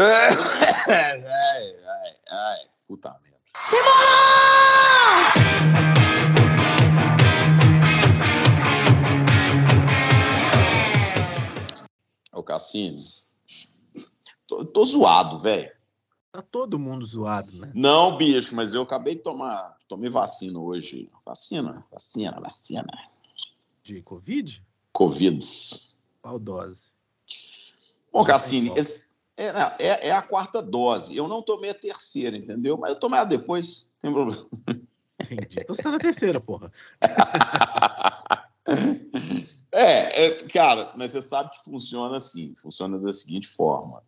Ai, ai, ai, puta merda. Ô, Cassino, tô, tô zoado, velho. Tá todo mundo zoado, né? Não, bicho, mas eu acabei de tomar, tomei vacina hoje. Vacina, vacina, vacina. De Covid? Covid. Qual dose? Bom, Cassini, esse- é, é- é a quarta dose. Eu não tomei a terceira, entendeu? Mas eu tomei a depois, tem problema. Entendi. Então você tá na terceira, porra. É, é, cara, mas você sabe que funciona assim, funciona da seguinte forma.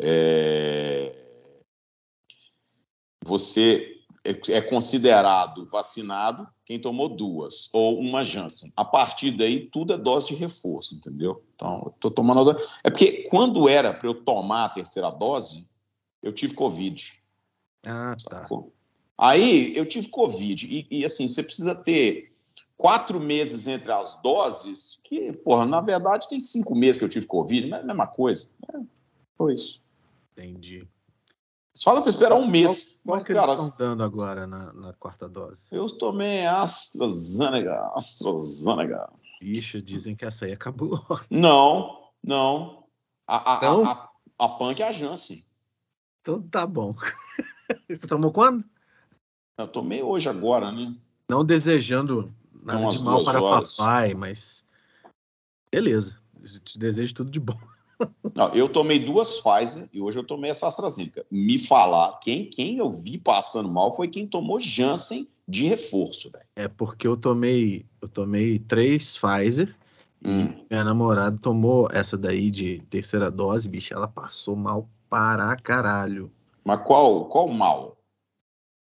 É, você é, é considerado vacinado quem tomou duas ou uma Janssen. A partir daí, tudo é dose de reforço, entendeu? Então, tô tomando a dose. É porque quando era para eu tomar a terceira dose, eu tive Covid. Ah, tá. sacou? Aí eu tive Covid. E, e, assim, você precisa ter quatro meses entre as doses, que, porra, na verdade tem cinco meses que eu tive Covid, não é a mesma coisa. É, foi isso. Entendi. Você fala para esperar um mês. Qual Mas, que eles cara, estão dando agora na, na quarta dose? eu tomei AstraZeneca. AstraZeneca. Ixi, dizem que essa aí é cabulosa. Não, não. A, a, Não? a, a, a Punk é a Janssen. Então tá bom. Você tomou quando? Eu tomei hoje, agora, né? Não desejando nada Umas de mal para horas. papai, mas beleza. Eu te desejo tudo de bom. Não, eu tomei duas Pfizer e hoje eu tomei essa AstraZeneca. Me falar, quem, quem eu vi passando mal foi quem tomou Janssen de reforço, velho. É porque eu tomei, eu tomei três Pfizer. Hum. Minha namorada tomou essa daí de terceira dose, bicho, ela passou mal para caralho. Mas qual, qual mal?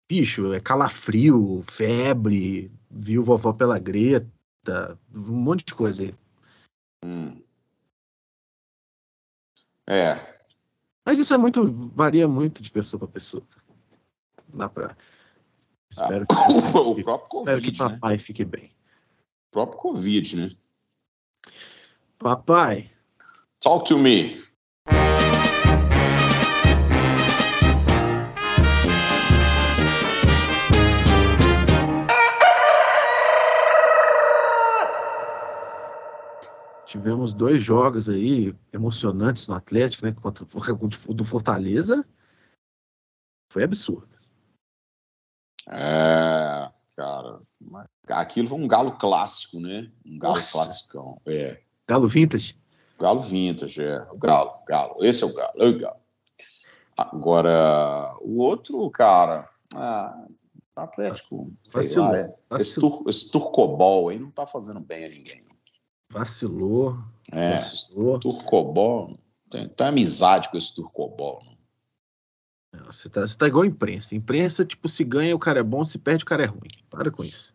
Bicho, é calafrio, febre, viu vovó pela greta, um monte de coisa aí. Hum. É, Mas isso é muito, varia muito de pessoa para pessoa. Dá pra. Espero, que, o próprio espero que Covid, né? papai fique bem. O próprio Covid, né? Papai, Talk to me. Tivemos dois jogos aí emocionantes no Atlético, né? Contra o do Fortaleza. Foi absurdo. É, cara, aquilo foi um galo clássico, né? Um galo Nossa. classicão. É, Galo Vintage? galo vintage, é. O galo, galo. Esse é o galo, é o galo. Agora, o outro, cara, ah, Atlético, sei Vacilou, lá, é- esse, tur, esse turcobol aí não tá fazendo bem a ninguém. Vacilou. É, vacilou. turcobol, tem, tem amizade com esse turcobol. não. Não, Você tá, você tá igual a imprensa. Imprensa, tipo, se ganha o cara é bom, se perde o cara é ruim. Para com isso.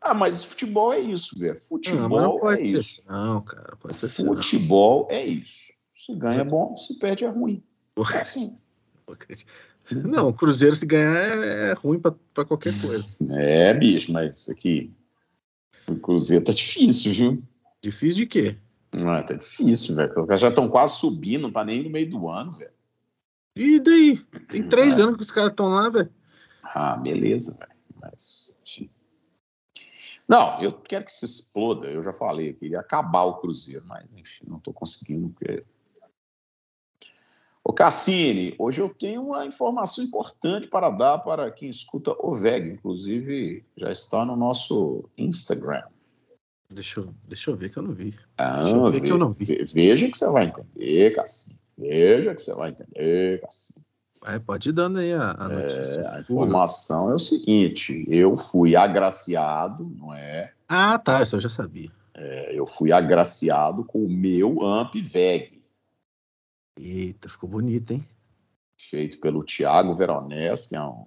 Ah, mas futebol é isso, velho. Não, mas Futebol não é ser isso. assim, não, cara. Pode ser assim, não. Futebol é isso. Se ganha é bom, se perde é ruim. É assim. Não, o Cruzeiro se ganhar é, é ruim pra qualquer coisa. É, bicho, mas isso aqui. O Cruzeiro tá difícil, viu? Difícil de quê? Não, tá difícil, velho. Os caras já estão quase subindo, não tá nem no meio do ano, velho. E daí? Tem três É. anos que os caras estão lá, velho. Ah, beleza, velho. Mas. enfim. Não, eu quero que se exploda. Eu já falei, eu queria acabar o Cruzeiro, mas enfim, não tô conseguindo. Porque... Ô Cassini, hoje eu tenho uma informação importante para dar para quem escuta o VEG. Inclusive, já está no nosso Instagram. Deixa eu, deixa eu ver que eu não vi. Ah, Deixa eu ver que eu não vi. ve- Veja que você vai entender, Cassini. Veja que você vai entender, Cassini. Vai, pode ir dando aí a, a notícia. É, a informação é o seguinte: eu fui agraciado, não é? Ah, tá. Isso eu já sabia. É, Eu fui agraciado com o meu Amp VEG, Eita, ficou bonito, hein? feito pelo Tiago Veronese, que é um,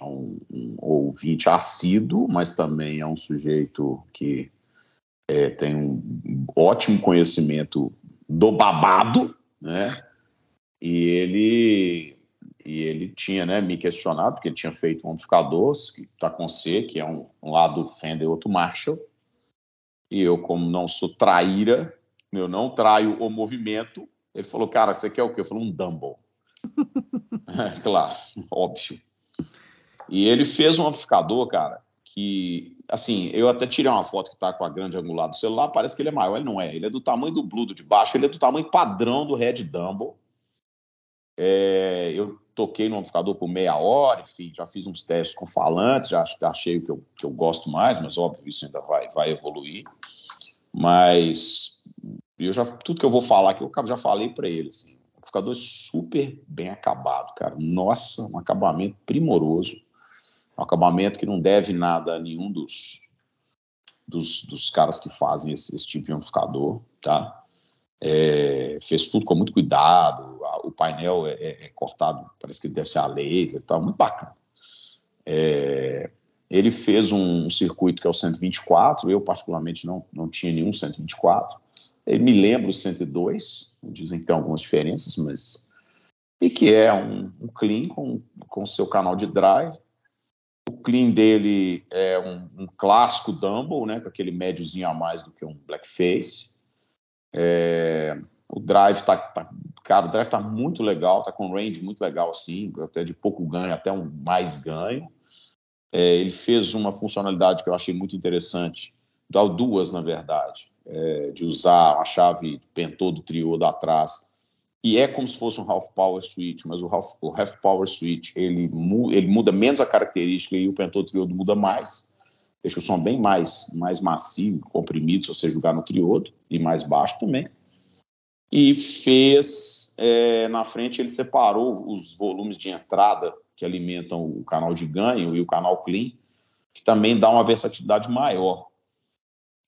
é um, um ouvinte assíduo, mas também é um sujeito que é, tem um ótimo conhecimento do babado, né? E ele, e ele tinha né, me questionado, porque ele tinha feito um amplificador que está com C, que é um, um lado Fender e outro Marshall. E eu, como não sou traíra, eu não traio o movimento, Ele falou, cara, você quer o quê? Eu falei, um Dumble. é, claro, óbvio. E ele fez um amplificador, cara, que, assim, eu até tirei uma foto que tá com a grande angular do celular, parece que ele é maior, ele não é. Ele é do tamanho do Blue do de baixo, ele é do tamanho padrão do Red Dumble. É, eu toquei no amplificador por meia hora, enfim, já fiz uns testes com falantes, já, achei o que eu, que eu gosto mais, mas óbvio, isso ainda vai, vai evoluir. Mas eu já, tudo que eu vou falar aqui, eu já falei para ele, assim, amplificador super bem acabado, cara. Nossa, um acabamento primoroso, um acabamento que não deve nada a nenhum dos, dos, dos caras que fazem esse, esse tipo de amplificador, tá? É, fez tudo com muito cuidado, o painel é, é, é, cortado, parece que deve ser a laser tal, muito bacana. É, ele fez um, circuito que é o 124, eu particularmente não, não tinha nenhum 124, ele me lembra o 102, dizem que tem algumas diferenças, mas... E que é um, um clean com, com seu canal de drive, o clean dele é um, um, clássico Dumble, né, com aquele médiozinho a mais do que um blackface. É, o drive tá, tá, cara, o drive tá muito legal, tá com range muito legal assim, até de pouco ganho até um mais ganho. É, ele fez uma funcionalidade que eu achei muito interessante, duas na verdade, é, de usar a chave pentô do trio da atrás, que é como se fosse um half power switch, mas o half, o half power switch ele, ele muda menos a característica e o pentô triodo muda mais deixa o som bem mais, mais macio, comprimido, se você jogar no triodo, e mais baixo também. E fez, é, na frente, ele separou os volumes de entrada que alimentam o canal de ganho e o canal clean, que também dá uma versatilidade maior.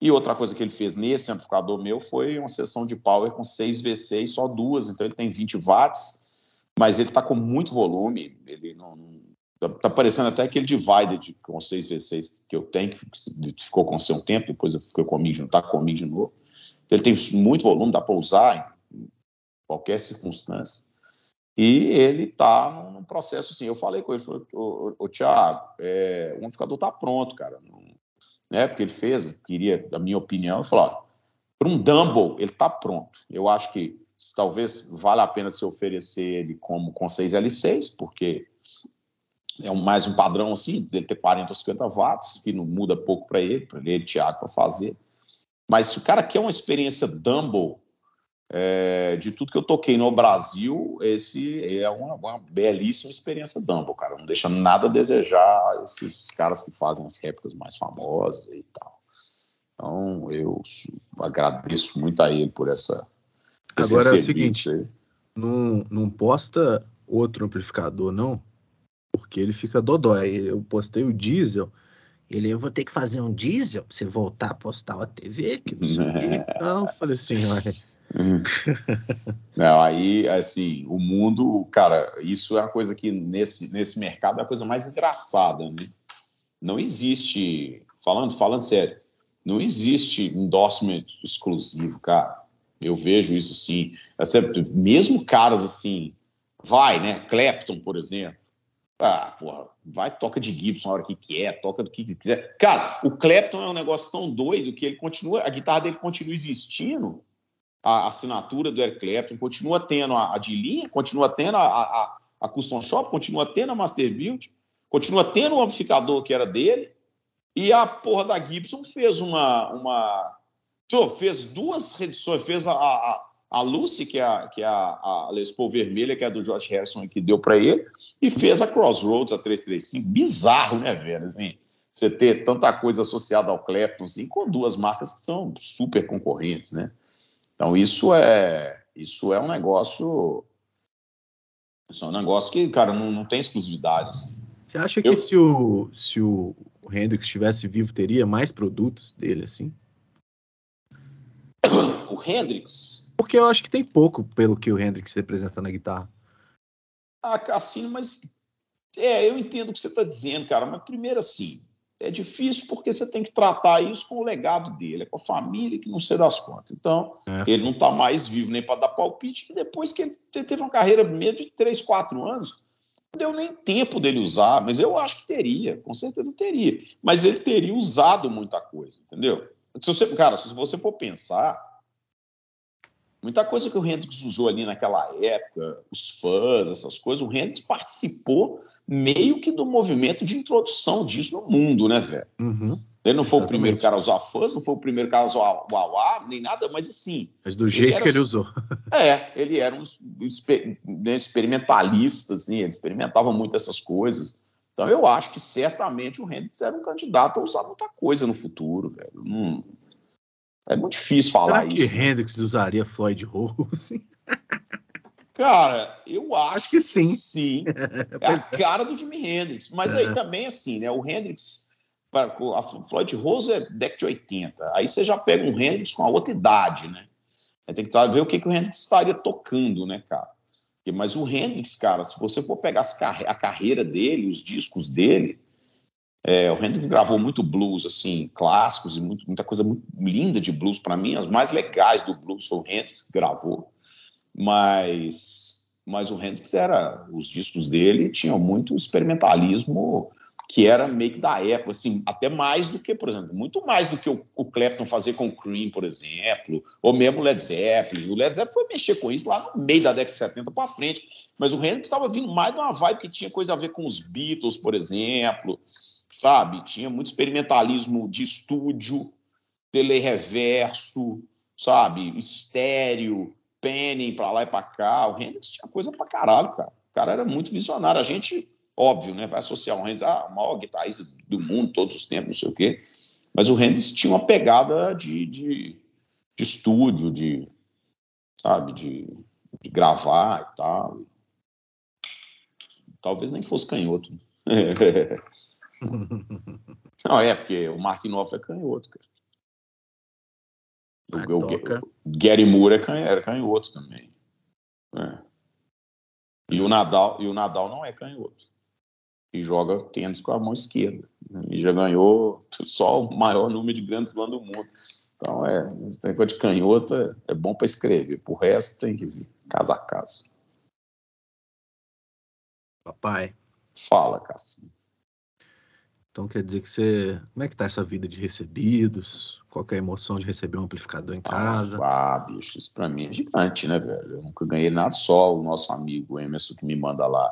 E outra coisa que ele fez nesse amplificador meu foi uma sessão de power com 6 V6, só duas, então ele tem 20 watts, mas ele está com muito volume, ele não, Tá, tá parecendo até aquele divided com 6v6 que eu tenho, que ficou com seu tempo, depois eu fiquei comigo, não tá comigo de novo. Ele tem muito volume, dá para usar em qualquer circunstância. E ele está num processo assim. Eu falei com ele, falei, ô, ô, Thiago, é, o amplificador está pronto, cara. Não, né, porque ele fez, queria, a minha opinião, falei, para um Dumble, ele está pronto. Eu acho que talvez valha a pena se oferecer ele como com 6L6, porque é um, mais um padrão assim, dele ter 40 ou 50 watts, que não muda pouco para ele, para ele, Thiago, para fazer. Mas se o cara quer uma experiência Dumble, é, de tudo que eu toquei no Brasil, esse é uma, uma, belíssima experiência Dumble, cara. Não deixa nada a desejar esses caras que fazem as réplicas mais famosas e tal. Então, eu agradeço muito a ele por essa. Agora é o seguinte: não, não posta outro amplificador, não? porque ele fica dodói. Eu postei o diesel, ele, eu vou ter que fazer um diesel pra você voltar a postar a TV, que não sei é. Então, eu falei assim, olha. Não, aí, assim, o mundo, cara, isso é uma coisa que nesse, nesse mercado é a coisa mais engraçada, né? Não existe, falando, falando sério, não existe endorsement exclusivo, cara. Eu vejo isso sim. Mesmo caras assim, vai, né? Clapton, por exemplo ah, porra, vai, toca de Gibson a hora que quer, toca do que quiser. Cara, o Clapton é um negócio tão doido que ele continua, a guitarra dele continua existindo, a assinatura do Eric Clapton, continua tendo a, a de linha, continua tendo a, a, a Custom Shop, continua tendo a Master Build, continua tendo o amplificador que era dele, e a porra da Gibson fez uma. uma fez duas reedições, fez a, a a Lucy, que é a, que é a, a Les Paul vermelha, que é a do Josh Harrison, que deu para ele, e fez a Crossroads, a 335. Bizarro, né, velho? Assim, você ter tanta coisa associada ao Clapton, assim, com duas marcas que são super concorrentes, né? Então, isso é, isso é um negócio. Isso é um negócio que, cara, não, não tem exclusividade. Assim. Você acha que Eu... se, o, se o Hendrix estivesse vivo, teria mais produtos dele, assim? O Hendrix, porque eu acho que tem pouco pelo que o Hendrix representa na guitarra. Ah, assim, mas. É, eu entendo o que você está dizendo, cara, mas primeiro assim, é difícil porque você tem que tratar isso com o legado dele, é com a família que não sei das contas. Então, é. ele não está mais vivo nem para dar palpite, depois que ele teve uma carreira meio de 3, 4 anos, não deu nem tempo dele usar, mas eu acho que teria, com certeza teria. Mas ele teria usado muita coisa, entendeu? Se você, cara, se você for pensar, Muita coisa que o Hendrix usou ali naquela época, os fãs, essas coisas, o Hendrix participou meio que do movimento de introdução disso no mundo, né, velho? Uhum. Ele não foi Exatamente. o primeiro cara a usar fãs, não foi o primeiro cara a usar o Auá, nem nada, mas assim. Mas do jeito era, que ele usou. É, ele era um né, experimentalista, assim, ele experimentava muito essas coisas. Então eu acho que certamente o Hendrix era um candidato a usar muita coisa no futuro, velho. Não, é muito difícil falar Será que isso. que Hendrix usaria Floyd Rose? Cara, eu acho, acho que sim. Sim. é a cara do Jimi Hendrix. Mas é. aí também, assim, né? O Hendrix. A Floyd Rose é década de 80. Aí você já pega um Hendrix com a outra idade, né? Aí tem que ver o que, que o Hendrix estaria tocando, né, cara? Mas o Hendrix, cara, se você for pegar a carreira dele, os discos dele, é, o Hendrix gravou muito blues, assim, clássicos e muito, muita coisa muito linda de blues. Para mim, as mais legais do blues foi o Hendrix que gravou. Mas, mas o Hendrix era, os discos dele tinham muito experimentalismo que era meio que da época, assim, até mais do que, por exemplo, muito mais do que o, o Clapton fazia com o Cream, por exemplo, ou mesmo o Led Zeppelin. O Led Zeppelin foi mexer com isso lá no meio da década de 70 para frente, mas o Hendrix estava vindo mais de uma vibe que tinha coisa a ver com os Beatles, por exemplo, sabe? Tinha muito experimentalismo de estúdio, tele-reverso, sabe? Estéreo, penning para lá e para cá. O Hendrix tinha coisa para caralho, cara. O cara era muito visionário. A gente, óbvio, né, vai associar o Hendrix ah, maior guitarrista do mundo, todos os tempos, não sei o quê. Mas o Hendrix tinha uma pegada de, de, de estúdio, de, sabe, de, de gravar e tal. Talvez nem fosse canhoto. Não, é, porque o Mark Knopfler é canhoto, cara. O, o, o, Gary Moore é canhoto, era canhoto também. É. E o Nadal, e o Nadal não é canhoto. E joga tênis com a mão esquerda. E já ganhou só o maior número de grandes lãs do mundo. Então, é, esse negócio de canhoto é, é bom para escrever. Por resto, tem que vir, caso a caso. Papai. Fala, Cassim. Então quer dizer que você. Como é que tá essa vida de recebidos? Qual é a emoção de receber um amplificador em casa? Ah, ah, bicho, isso pra mim é gigante, né, velho? Eu nunca ganhei nada só o nosso amigo Emerson que me manda lá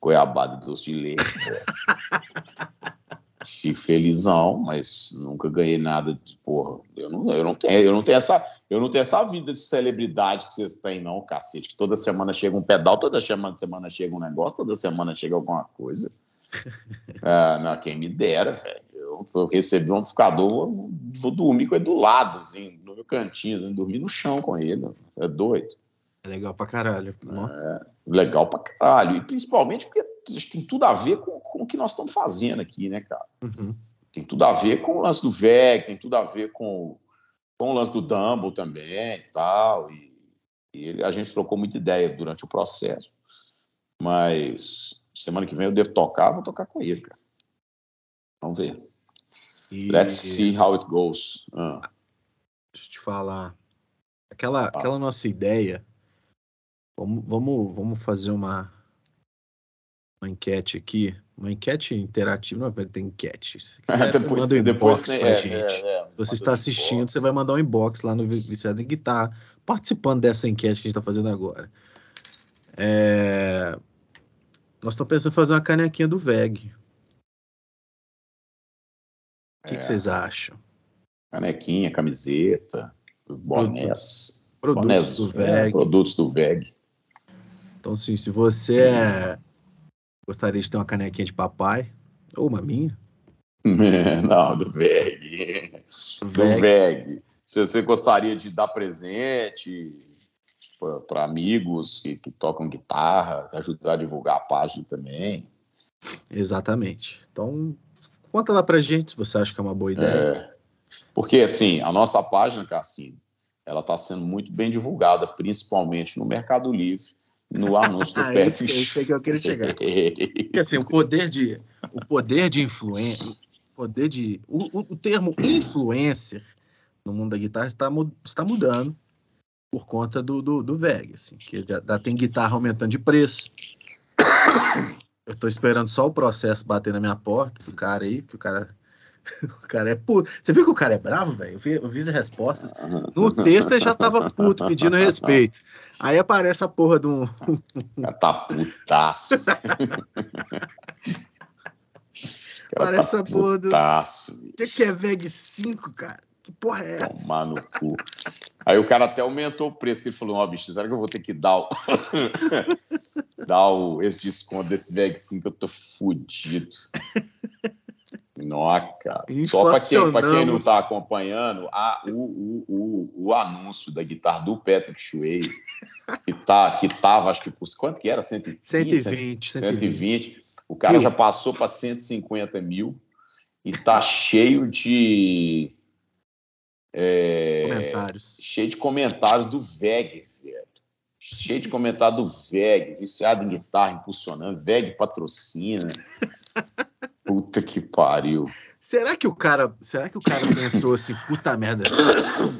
goiabada de doce de leite, velho. Fico felizão, mas nunca ganhei nada de porra. Eu não, eu não tenho, eu não tenho essa, eu não tenho essa vida de celebridade que vocês têm, não, cacete. Que toda semana chega um pedal, toda semana, semana chega um negócio, toda semana chega alguma coisa. ah, não, quem me dera, velho. Eu, eu, recebi um amplificador, vou, vou dormir com ele do lado, assim, no meu cantinho, assim, dormir no chão com ele. É doido. É legal pra caralho. É, legal pra caralho. E principalmente porque tem tudo a ver com, com o que nós estamos fazendo aqui, né, cara? Uhum. Tem tudo a ver com o lance do VEG, tem tudo a ver com, com o lance do Dumble também e tal. E, e ele, a gente trocou muita ideia durante o processo. Mas Semana que vem eu devo tocar, vou tocar com ele, cara. Vamos ver. E... Let's see how it goes. Ah. Deixa eu te falar. Aquela, ah. aquela nossa ideia. Vamos, vamos, vamos fazer uma, uma enquete aqui. Uma enquete interativa. Não vai ter enquete. Se quiser, depois, manda um inbox depois, pra é, gente. É, é, Se você está assistindo, inbox. você vai mandar um inbox lá no Viciados em Guitarra, participando dessa enquete que a gente está fazendo agora. É, nós estamos pensando em fazer uma canequinha do VEG. O que, é. que, vocês acham? Canequinha, camiseta, bonés. Produtos bonés, do VEG. É, produtos do VEG. Então, sim, se você é... gostaria de ter uma canequinha de papai, ou uma minha. Não, do VEG. Do VEG. Se você gostaria de dar presente, para amigos que, que, tocam guitarra, ajudar a divulgar a página também. Exatamente. Então, conta lá pra gente se você acha que é uma boa ideia. É, porque, assim, a nossa página, Cassino, ela está sendo muito bem divulgada, principalmente no Mercado Livre, no anúncio do PSX. isso, isso é que eu queria chegar. Porque, assim, o poder de, o poder de influência, poder de, o, o, termo influencer no mundo da guitarra está, está mudando por conta do, do, do VEG, assim, que já, já tem guitarra aumentando de preço. Eu estou esperando só o processo bater na minha porta, do cara aí, que o cara O cara é puto. Você viu que o cara é bravo, velho? Eu, vi, eu vi as respostas. No texto ele já tava puto, pedindo respeito. Aí aparece a porra de um. tá putaço. Parece tá a porra do. O que, que é VEG 5, cara? Que porra é essa? Tomar no cu. Aí o cara até aumentou o preço, que ele falou: Ó, oh, bicho, será que eu vou ter que dar o. dar o, esse desconto desse VEG 5? Eu tô fudido. Nossa, cara. Só para quem, quem não está acompanhando, a, o, o, o, o, anúncio da guitarra do Patrick Swayze, que, tá, que tava, acho que por quanto que era? 120? 120. 120. 120. O cara mil. já passou para 150 mil e tá cheio de. É, comentários. Cheio de comentários do VEG, velho. Cheio de comentários do VEG, viciado em guitarra, impulsionando. VEG patrocina. Puta que pariu. Será que o cara, será que o cara pensou assim, puta merda,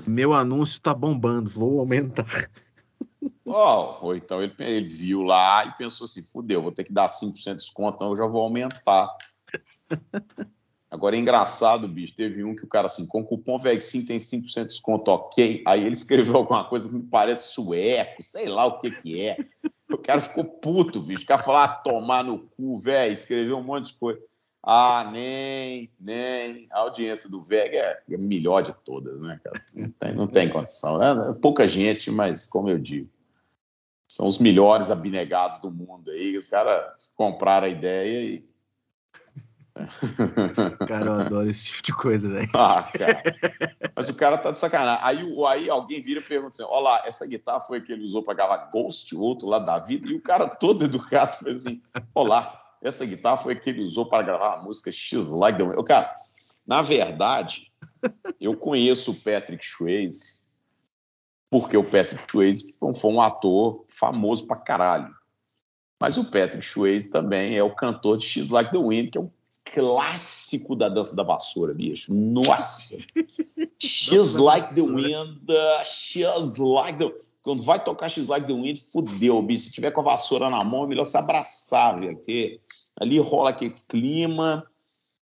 meu anúncio tá bombando, vou aumentar. Oh, ou então ele, ele, viu lá e pensou assim, fudeu, vou ter que dar 5% de desconto, então eu já vou aumentar. Agora é engraçado, bicho, teve um que o cara assim, com cupom VEG5 tem 5% de desconto, ok. Aí ele escreveu alguma coisa que me parece sueco, sei lá o que que é. O cara ficou puto, bicho. O cara falou, ah, tomar no cu, velho, escreveu um monte de coisa. Ah, nem, nem. A audiência do VEG é a melhor de todas, né, cara? Não tem, não tem condição. É, é pouca gente, mas como eu digo, são os melhores abnegados do mundo aí. Os caras compraram a ideia e. Cara, eu adoro esse tipo de coisa, velho. Ah, cara. Mas o cara tá de sacanagem. Aí, aí alguém vira e pergunta assim: Olha lá, essa guitarra foi a que ele usou para gravar Ghost, o outro lá da vida. E o cara todo educado fez assim: Olá, essa guitarra foi a que ele usou para gravar a música X Like the Wind. Cara, na verdade, eu conheço o Patrick Swayze porque o Patrick Swayze foi um ator famoso pra caralho. Mas o Patrick Swayze também é o cantor de X Like the Wind, que é um clássico da dança da vassoura, bicho. Nossa! X Like the Wind, X Like the Quando vai tocar X Like the Wind, fudeu, bicho. Se tiver com a vassoura na mão, é melhor se abraçar, velho. Porque ali rola aquele clima.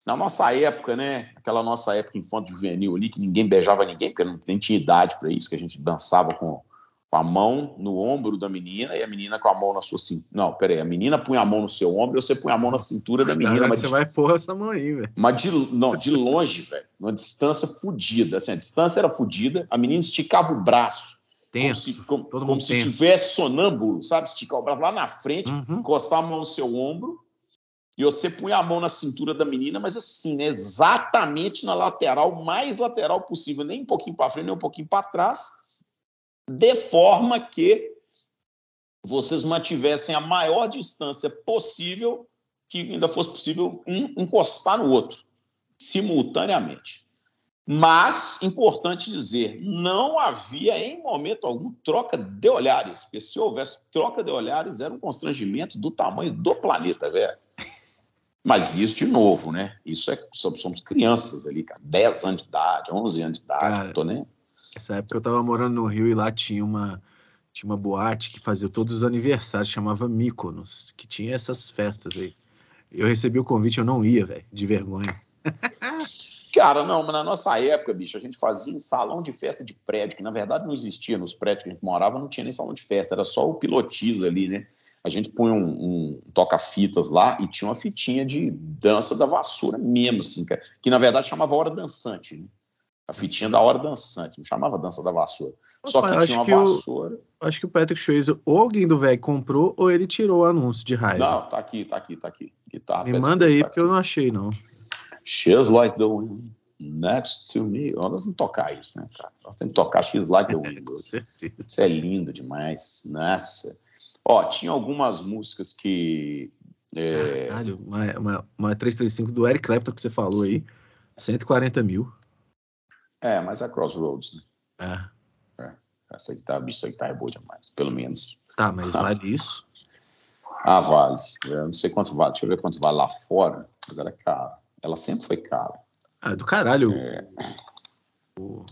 Na nossa época, né? Aquela nossa época infanto juvenil ali, que ninguém beijava ninguém, porque não, nem tinha idade para isso, que a gente dançava com, com a mão no ombro da menina e a menina com a mão na sua cintura. Não, peraí, a menina punha a mão no seu ombro e você punha a mão na cintura da menina. Mas você de... vai pôr essa mão aí, velho. Mas de, não, de longe, velho, numa distância fodida. Assim, a distância era fodida, a menina esticava o braço. Tenso, como se, como, como se tivesse sonâmbulo, sabe? Esticar o braço lá na frente, uhum. encostar a mão no seu ombro e você punha a mão na cintura da menina, mas assim, né, exatamente na lateral, mais lateral possível, nem um pouquinho para frente, nem um pouquinho para trás, de forma que vocês mantivessem a maior distância possível, que ainda fosse possível um encostar no outro, simultaneamente. Mas, importante dizer, não havia em momento algum troca de olhares, porque se houvesse troca de olhares, era um constrangimento do tamanho do planeta, velho. Mas isso, de novo, né? Isso é. Somos crianças ali, cara. 10 anos de idade, 11 anos de idade, cara, tô nem. Essa época eu tava morando no Rio e lá tinha uma, tinha uma boate que fazia todos os aniversários, chamava Mykonos, que tinha essas festas aí. Eu recebi o convite, eu não ia, velho, de vergonha. Cara, não, mas na nossa época, bicho, a gente fazia em salão de festa de prédio, que na verdade não existia nos prédios que a gente morava, não tinha nem salão de festa, era só o pilotis ali, né? a gente punha um, um toca-fitas lá e tinha uma fitinha de dança da vassoura mesmo, assim, que, que na verdade chamava hora dançante, né? A fitinha da hora dançante, não chamava dança da vassoura. Opa, Só que tinha uma que vassoura. O, acho que o Patrick Swayze ou alguém do VEG comprou ou ele tirou o anúncio de raiva. Não, tá aqui, tá aqui, tá aqui. Guitarra, Me manda aí, tá porque aqui. eu não achei, não. She's like the wind next to me. Nós vamos tocar isso, né, cara? Nós temos que tocar She's like the wind. isso é lindo demais. Nossa. Ó, tinha algumas músicas que. É... Caralho, uma, uma, uma 335 do Eric Clapton que você falou aí, 140 mil. É, mas é Crossroads, né? É. é. Essa guitarra, essa guitarra é boa demais, pelo menos. Tá, mas ah. vale isso? Ah, vale. Eu não sei quanto vale. Deixa eu ver quanto vale lá fora, mas ela é cara. Ela sempre foi cara. Ah, do caralho. É... O...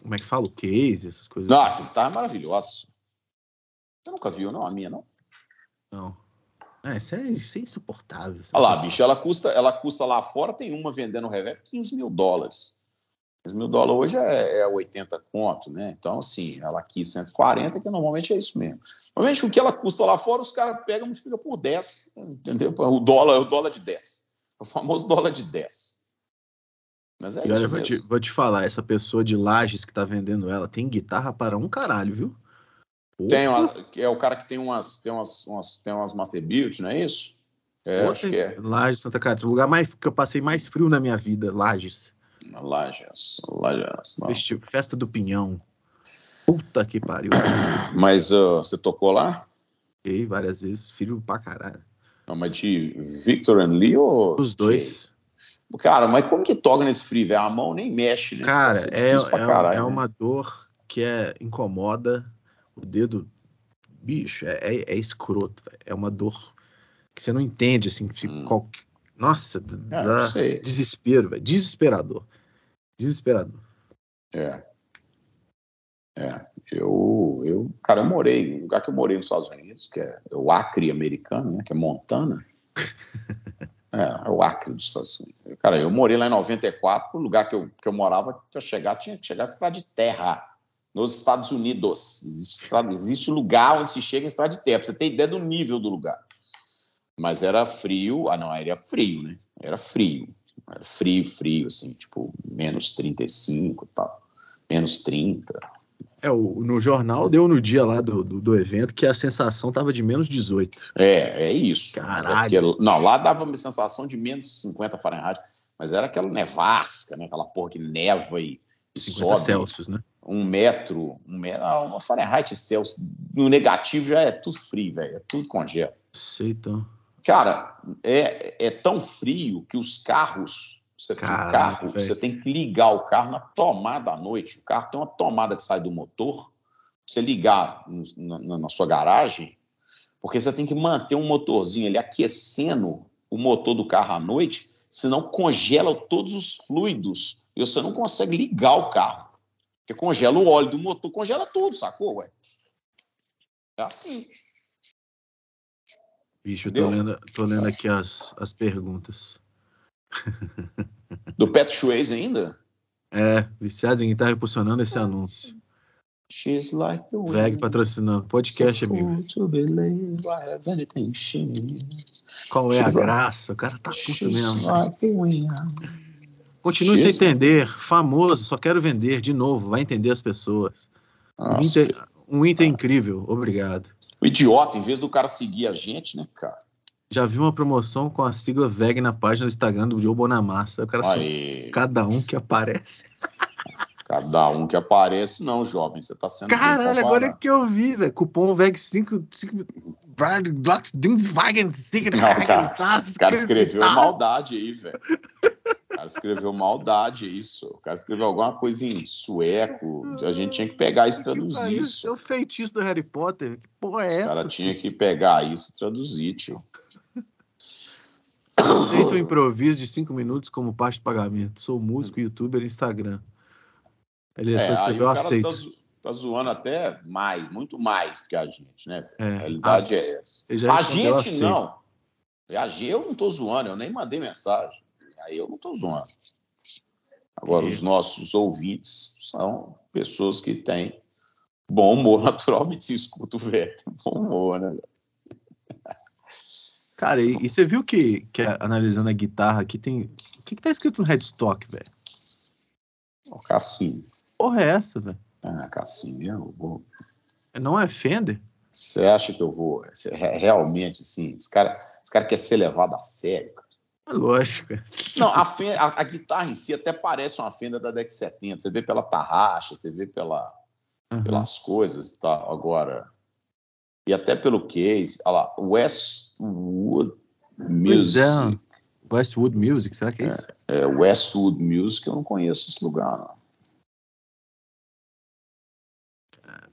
Como é que fala? O case, essas coisas. Nossa, assim. guitarra é maravilhosa. Você nunca viu, não? A minha, não? Não. É, isso é, isso é insuportável. Olha lá, bicho, ela custa, ela custa lá fora, tem uma vendendo reverb 15 mil dólares. 15 mil dólares hoje é, é 80 conto, né? Então, assim, ela aqui 140, que normalmente é isso mesmo. Normalmente o que ela custa lá fora, os caras pegam e multiplicam por 10, entendeu? O dólar é o dólar de 10. É o famoso dólar de 10. Mas é e isso olha, vou te, vou te, falar, essa pessoa de Lages que tá vendendo ela tem guitarra para um caralho, viu? Tem uma, é o cara que tem umas, tem umas, umas, tem umas Master Build, não é isso? É, acho que é. Lages, Santa Catarina, o lugar mais que eu passei mais frio na minha vida, Lages. Lages, Lages. Festival, festa do Pinhão. Puta que pariu. Mas uh, você tocou lá? Toquei várias vezes, frio pra caralho. Não, mas de Victor and Lee ou. Os dois. Cara, mas como que toca nesse frio, velho? A mão nem mexe, né? Cara, é, é, caralho, é né? uma dor que é incomoda o dedo. Bicho, é, é, é escroto, véio. é uma dor que você não entende, assim, tipo, hum. qual... nossa, é, dá desespero, velho, desesperador, desesperador. É, é, eu, eu, cara, eu morei, o lugar que eu morei nos Estados Unidos, que é o Acre americano, né, que é Montana, é, é o Acre dos Estados Unidos. Cara, eu morei lá em 94, o lugar que eu, que eu morava, para chegar, tinha que chegar a estrada de terra, nos Estados Unidos. Existe, existe lugar onde se chega em estrada de terra, pra você ter ideia do nível do lugar. Mas era frio, ah não, era frio, né? Era frio, era frio, frio, assim, tipo, menos 35 e tal, menos 30, é, o, no jornal deu no dia lá do, do, do, evento que a sensação tava de menos 18. É, é isso. É Caralho. É porque, não, lá dava uma sensação de menos 50 Fahrenheit, mas era aquela nevasca, né? Aquela porra que neva e, e sobe. Celsius, né? Um metro, um metro, ah, uma Fahrenheit Celsius. No negativo já é tudo frio, velho. É tudo congela. Sei, então. Cara, é, é tão frio que os carros você tem um carro, véio. você tem que ligar o carro na tomada à noite. O carro tem uma tomada que sai do motor. Você ligar na, na sua garagem, porque você tem que manter um motorzinho ali aquecendo o motor do carro à noite, senão congela todos os fluidos e você não consegue ligar o carro. Porque congela o óleo do motor, congela tudo, sacou, ué? É assim. Bicho, eu tô lendo, tô lendo aqui as, as perguntas. Do Pat Swayze ainda? É, viciados em guitarra impulsionando esse anúncio. She's like the VEG patrocinando. Podcast, amigo. Qual é She's a graça? O cara tá puto mesmo. Like Continue sem entender. Famoso, só quero vender. De novo, vai entender as pessoas. Um Inter, um Inter incrível. Obrigado. O idiota, em vez do cara seguir a gente, né, cara? Já vi uma promoção com a sigla VEG na página do Instagram do Joe Bonamassa. Eu quero saber cada um que aparece. Cada um que aparece, não, jovem. Você tá sendo. Caralho, agora é que eu vi, velho. Cupom VEG 5. 5 Dienstwagen, Não, cara, o cara escreveu maldade aí, velho. Cara escreveu maldade, isso. O cara escreveu alguma coisa em sueco. A gente tinha que pegar isso e traduzir isso. É o feitiço do Harry Potter. Que porra é Os essa? O cara tinha que pegar isso e traduzir, tio. Feito um improviso de cinco minutos como parte do pagamento. Sou músico, youtuber Instagram. Ele é, só escreveu aceito. Tá, tá, zoando até mais, muito mais que a gente, né? É, a realidade é essa. A gente não. Eu não tô zoando, eu nem mandei mensagem. Aí eu não tô zoando. Agora, os nossos ouvintes são pessoas que têm bom humor, naturalmente se escuta o velho. Bom humor, né? Cara, e, e, você viu que, que analisando a guitarra aqui tem. O que, que tá escrito no headstock, velho? O. Porra, é essa, velho? Ah, Cassinho, eu vou. Não é Fender? Você acha que eu vou. Realmente, assim, esse cara, esse cara quer ser levado a sério, cara. É lógico. Não, a, Fender, a, a, guitarra em si até parece uma Fender da década de 70. Você vê pela tarraxa, você vê pela, uhum. pelas coisas e tal. Agora, e até pelo case, olha lá, Westwood Music. É. Westwood Music, será que é isso? É, é, Westwood Music, eu não conheço esse lugar, não.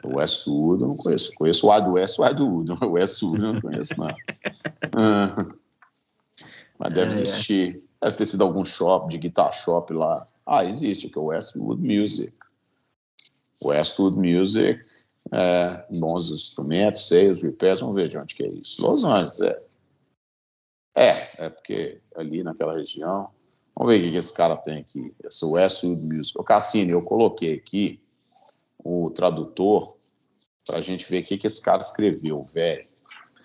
Westwood eu não conheço. Conheço o Wild West, o Wild Wood. Westwood eu não conheço, não. mas deve é, existir. É. Deve ter sido algum shop de guitar shop lá. Ah, existe, que é o Westwood Music. Westwood Music é, bons instrumentos, seios, repairs, vamos ver de onde que é isso. Los Angeles, é. É, é porque ali naquela região. Vamos ver o que esse cara tem aqui. Esse Westwood Music. O Cassini, eu coloquei aqui o tradutor para a gente ver o que, que esse cara escreveu, velho.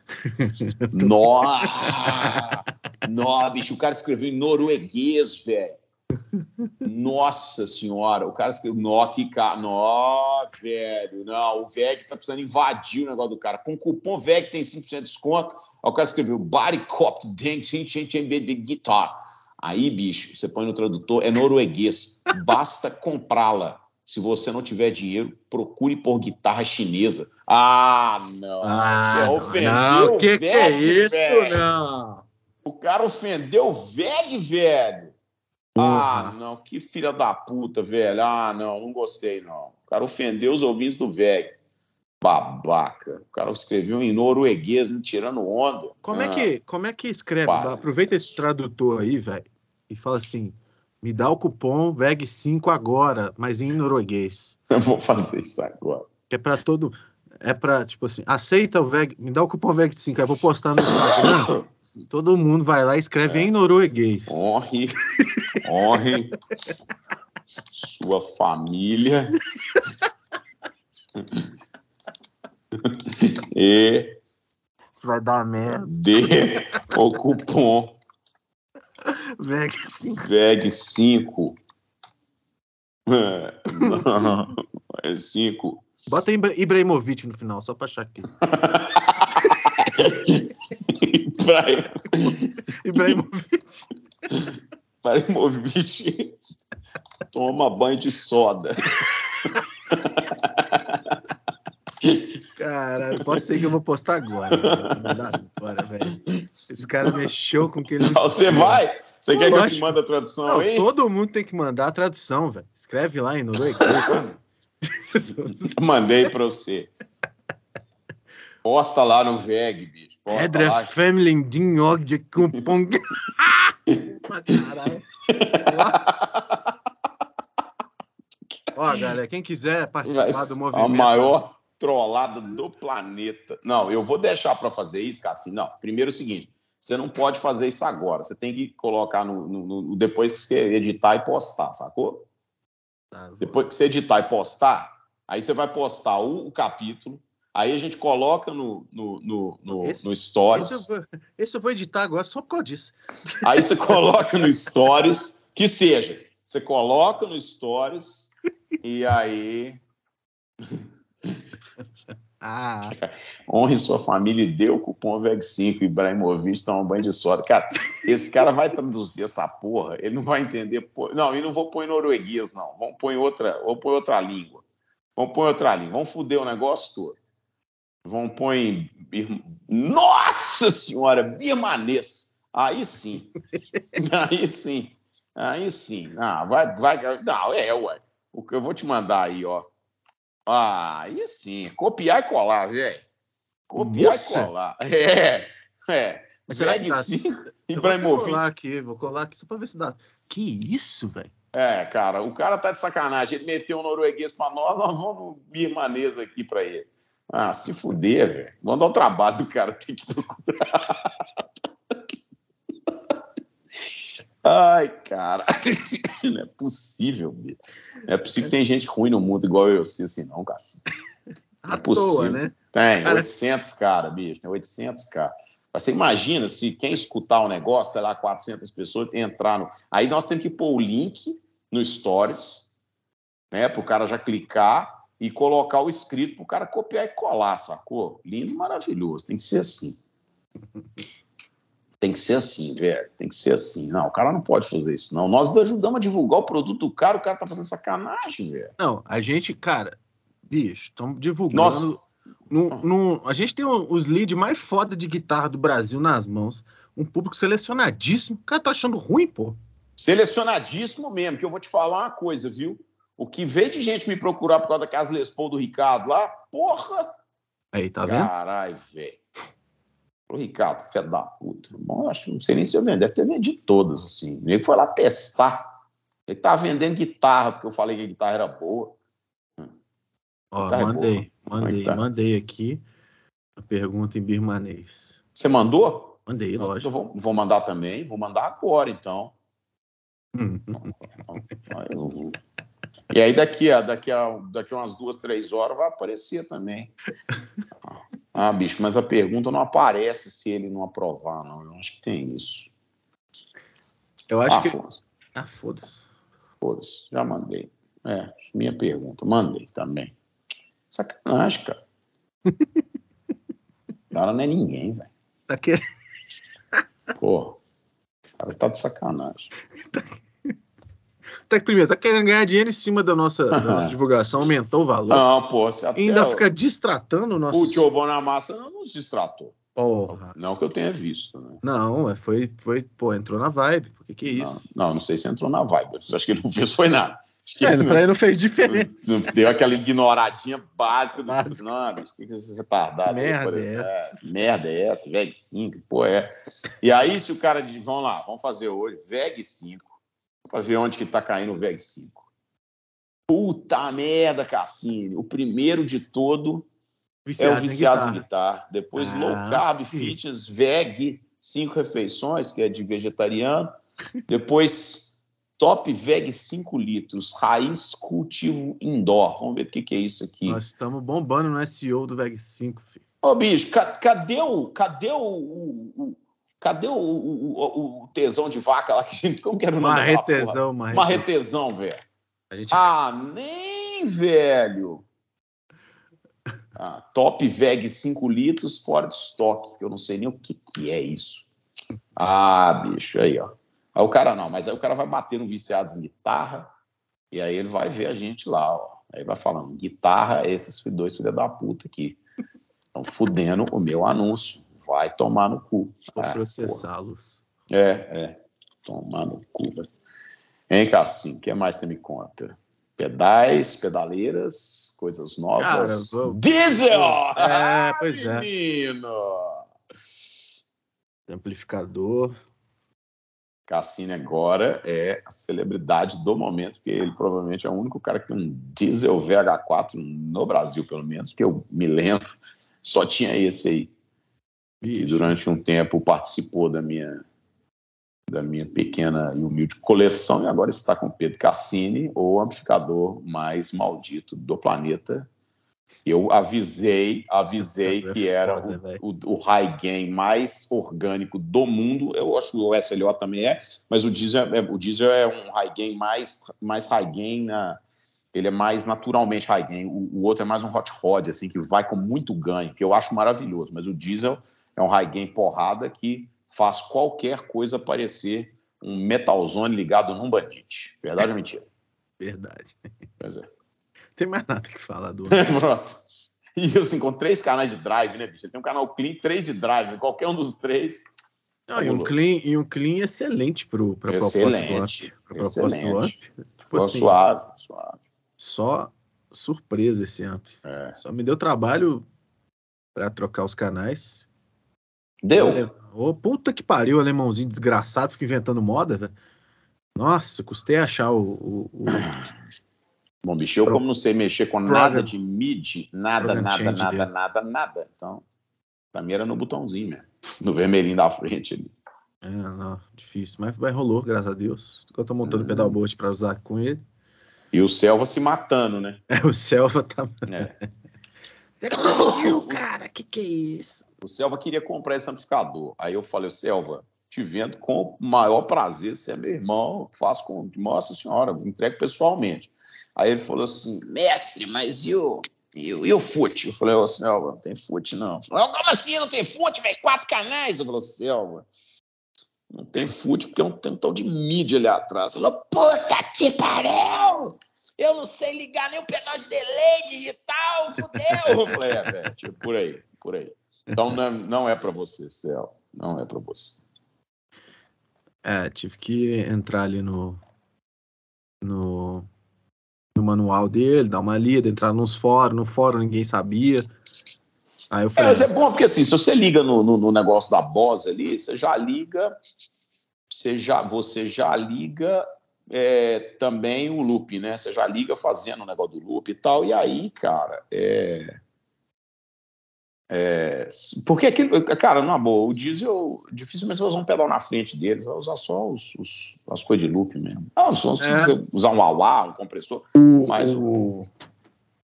Nossa! Nó, bicho, o cara escreveu em norueguês, velho. Nossa senhora, o cara escreveu. Nó, que cara. Nó, velho. Não, o VEG tá precisando invadir o negócio do cara. Com cupom VEG tem 5% de desconto. Aí o cara escreveu Body Cop Guitar. Aí, bicho, você põe no tradutor, é norueguês. Basta comprá-la. Se você não tiver dinheiro, procure por guitarra chinesa. Ah, não. Ah, é, ofendeu não. O que, que é isso, velho. não? O cara ofendeu o VEG, velho. Ah, não, que filha da puta, velho. Ah, não, não gostei, não. O cara ofendeu os ouvintes do VEG. Babaca. O cara escreveu em norueguês, me tirando onda. Como, ah. é, que, como é que escreve? Aproveita esse tradutor aí, velho, e fala assim: me dá o cupom VEG5 agora, mas em norueguês. Eu vou fazer isso agora. É para todo. É para, tipo assim, aceita o VEG, me dá o cupom VEG5, aí eu vou postar no Instagram. todo mundo vai lá e escreve é. em norueguês. Honre, honre sua família. e. Isso vai dar merda. Dê o cupom VEG 5. VEG 5. É, não, é 5. Bota Ibrahimovic no final, só pra achar aqui. Ibrahimovic. Ibrahimovic toma banho de soda. Cara, pode ser que eu vou postar agora. agora, velho. Esse cara mexeu com que não. Você vai? Você quer que eu te mande a tradução não, aí? Todo mundo tem que mandar a tradução, velho. Escreve lá em norueguês. Mandei pra você. Posta lá no VEG, bicho. Posta Edre lá. Family Dinhog de Kumpong. Caralho. Ó, galera, quem quiser participar do movimento. A maior trollada do planeta. Não, eu vou deixar para fazer isso, Cassim. Não, primeiro é o seguinte: você não pode fazer isso agora. Você tem que colocar no, no, no depois que você editar e postar, sacou? Tá, depois que você editar e postar, aí você vai postar o, o capítulo. Aí a gente coloca no, no, no, no, esse, no Stories. Esse eu, vou, esse eu vou editar agora só por causa disso. Aí você coloca no Stories, que seja. Você coloca no Stories e aí ah. Honre sua família e dê o cupom VEG5 Ibrahimovic toma um banho de soda. Cara, esse cara vai traduzir essa porra, ele não vai entender. Não, e não vou pôr em norueguês, não. Vamos pôr em outra, vou pôr outra língua. Vamos pôr em outra língua. Vamos foder o negócio todo. Vamos pôr em. Nossa Senhora, birmanês. Aí sim. Aí sim. Aí sim. Ah, vai, vai. Não, é, ué. O que eu vou te mandar aí, ó. Ah, aí sim. Copiar e colar, velho. Copiar Nossa. e colar. É, é. Mas será que sim? Ibrahimovic. Vou colar aqui, vou colar aqui só pra ver se dá. Que isso, velho? É, cara, o cara tá de sacanagem. Ele meteu um norueguês pra nós, nós vamos birmanês aqui pra ele. Ah, se fuder, velho. Dar o trabalho do cara ter que procurar. Ai, cara. Não é possível, bicho. Não é possível que tem gente ruim no mundo igual eu, assim, assim não, Cassim. Não é possível. Toa, né? Tem, cara... 800 cara, bicho. Tem 800 cara. Você imagina se quem escutar o negócio, sei lá, 400 pessoas, entrar no. Aí nós temos que pôr o link no Stories, né, para o cara já clicar e colocar o escrito para o cara copiar e colar, sacou? Lindo, maravilhoso. Tem que ser assim. Tem que ser assim, velho. Tem que ser assim. Não, o cara não pode fazer isso, não. Nós ajudamos a divulgar o produto do cara, o cara tá fazendo sacanagem, velho. Não, a gente, cara, bicho, estamos divulgando. Nossa. No, no, a gente tem os leads mais foda de guitarra do Brasil nas mãos. Um público selecionadíssimo. O cara tá achando ruim, pô. Selecionadíssimo mesmo, que eu vou te falar uma coisa, viu? O que veio de gente me procurar por causa daquelas Les Paul do Ricardo lá, porra! Aí, tá vendo? Caralho, velho. O Ricardo, fé da puta. Bom, acho, não sei nem se eu vendo, deve ter vendido todas, assim. Ele foi lá testar. Ele tava vendendo guitarra, porque eu falei que a guitarra era boa. Ó, guitarra mandei, é boa. mandei, tá? mandei aqui a pergunta em birmanês. Você mandou? Mandei, lógico. Vou, vou, mandar também, vou mandar agora, então. e aí daqui a, daqui, a, daqui a umas duas, três horas vai aparecer também. Ah, bicho, mas a pergunta não aparece se ele não aprovar, não. Eu acho que tem isso. Eu acho ah, que. Foda ah, foda-se. Foda-se, já mandei. É, minha pergunta. Mandei também. Sacanagem, cara. O cara não é ninguém, velho. Tá querendo. Porra. O cara tá de sacanagem. Tá, primeiro, tá querendo ganhar dinheiro em cima da nossa, da nossa divulgação, aumentou o valor. Não, pô. Você ainda fica distratando o nosso. O Tio Bonamassa não nos distratou. Porra. Não que eu tenha visto, né? Não, é, foi, foi, pô, entrou na vibe. Por que, que é isso? Não, não, não sei se entrou na vibe. Acho que ele não fez foi nada. Acho que é, ele, pra ele não fez diferença. Deu aquela ignoradinha básica do Básico. não, bicho, que, que é esse retardado? Merda aí, é essa? É, merda é essa? VEG 5, pô, é. E aí, se o cara diz, vamos lá, vamos fazer hoje, VEG 5, pra ver onde que tá caindo o VEG 5. Puta merda, Cassini. O primeiro de todo Viciado é o Viciados em Guitarra. Em guitarra. Depois ah, Low Carb, sim. Fitness, Veg, cinco refeições, que é de vegetariano. Depois Top Veg 5 litros, raiz cultivo indoor. Vamos ver o que, que é isso aqui. Nós estamos bombando no SEO do Veg 5, filho. Ô, bicho, ca cadê o. Cadê o, o, o cadê o, o, o, tesão de vaca lá? Que, como que era o nome Marretesão, Marretesão. Marretesão, velho. Gente... Ah, nem, velho. Ah, top VEG 5 litros fora de estoque, que eu não sei nem o que, que é isso. Ah, bicho, aí, ó. Aí o cara não, mas aí o cara vai bater no viciados em guitarra, e aí ele vai ver a gente lá, ó. Aí vai falando, guitarra, esses dois filhos da puta aqui. Estão fudendo o meu anúncio. Vai tomar no cu. Vou ah, processá-los. É, é. Tomar no cu. Hein, Cassim, o que mais você me conta? pedais, pedaleiras, coisas novas. Cara, Diesel! É, pois é. Menino! Amplificador. Cassini agora é a celebridade do momento, porque ele provavelmente é o único cara que tem um diesel VH4 no Brasil, pelo menos, que eu me lembro, só tinha esse aí. E durante um tempo participou da minha da minha pequena e humilde coleção, e agora está com Pedro Cassini, o amplificador mais maldito do planeta. Eu avisei, avisei é que era o, o, o, high gain mais orgânico do mundo. Eu acho que o SLO também é, mas o diesel é, o diesel é um high gain mais, mais high gain na, ele é mais naturalmente high gain. O, o, outro é mais um hot rod, assim, que vai com muito ganho, que eu acho maravilhoso. Mas o diesel é um high gain porrada que faz qualquer coisa parecer um metalzone ligado num bandite. Verdade ou mentira? Verdade. Pois é. Tem mais nada que falar do. Pronto. E assim, com três canais de drive, né, bicho? Tem um canal clean, três de drive, qualquer um dos três. Não, e, um clean, e um clean excelente para a proposta do Amp. Excelente. Tipo assim, suave, suave. Só surpresa esse Amp. É. Só me deu trabalho para trocar os canais. Deu? Ô, puta que pariu, alemãozinho desgraçado, fica inventando moda, velho. Nossa, custei achar o. o, o... Bom, bicho, eu Pro... como não sei mexer com nada de MIDI, nada, nada, nada, dele. nada, nada. Então, pra mim era no botãozinho, né? No vermelhinho da frente ali. É, não, difícil. Mas vai rolou, graças a Deus. Eu tô montando uhum. pedalboard pra usar com ele. E o Selva se matando, né? É, o Selva tá. É. Você conseguiu, cara? Que que é isso? O Selva queria comprar esse amplificador. Aí eu falei, Selva, te vendo com o maior prazer, você é meu irmão, faço com. Nossa Senhora, entrego pessoalmente. Aí ele falou assim, mestre, mas e o, e o, e o fute? Eu falei, ô Selva, não tem fute não. Falei, como assim não tem fute, velho? Quatro canais? Eu falei, Selva, não tem fute porque não tem um tal de mídia ali atrás. Ele falou, puta que pariu! Eu não sei ligar nem o pedal de delay digital, fudeu. Eu falei, é, velho, tipo, por aí, por aí. Então não é, não é para você, Céu, não é para você. É, tive que entrar ali no, no, no manual dele, dar uma lida, entrar nos fóruns, no fórum ninguém sabia. Aí eu falei, é, mas é bom porque assim, se você liga no, no, no negócio da Bose ali, você já liga, você já, você já liga é, também o loop, né? Você já liga fazendo o negócio do loop e tal, e aí, cara, é... É, porque aquilo, cara, na boa, o diesel, dificilmente você vai usar um pedal na frente deles, vai usar só os, os as coisas de loop mesmo. Ah, só se é. você usar um AUA, um compressor, o, mas o,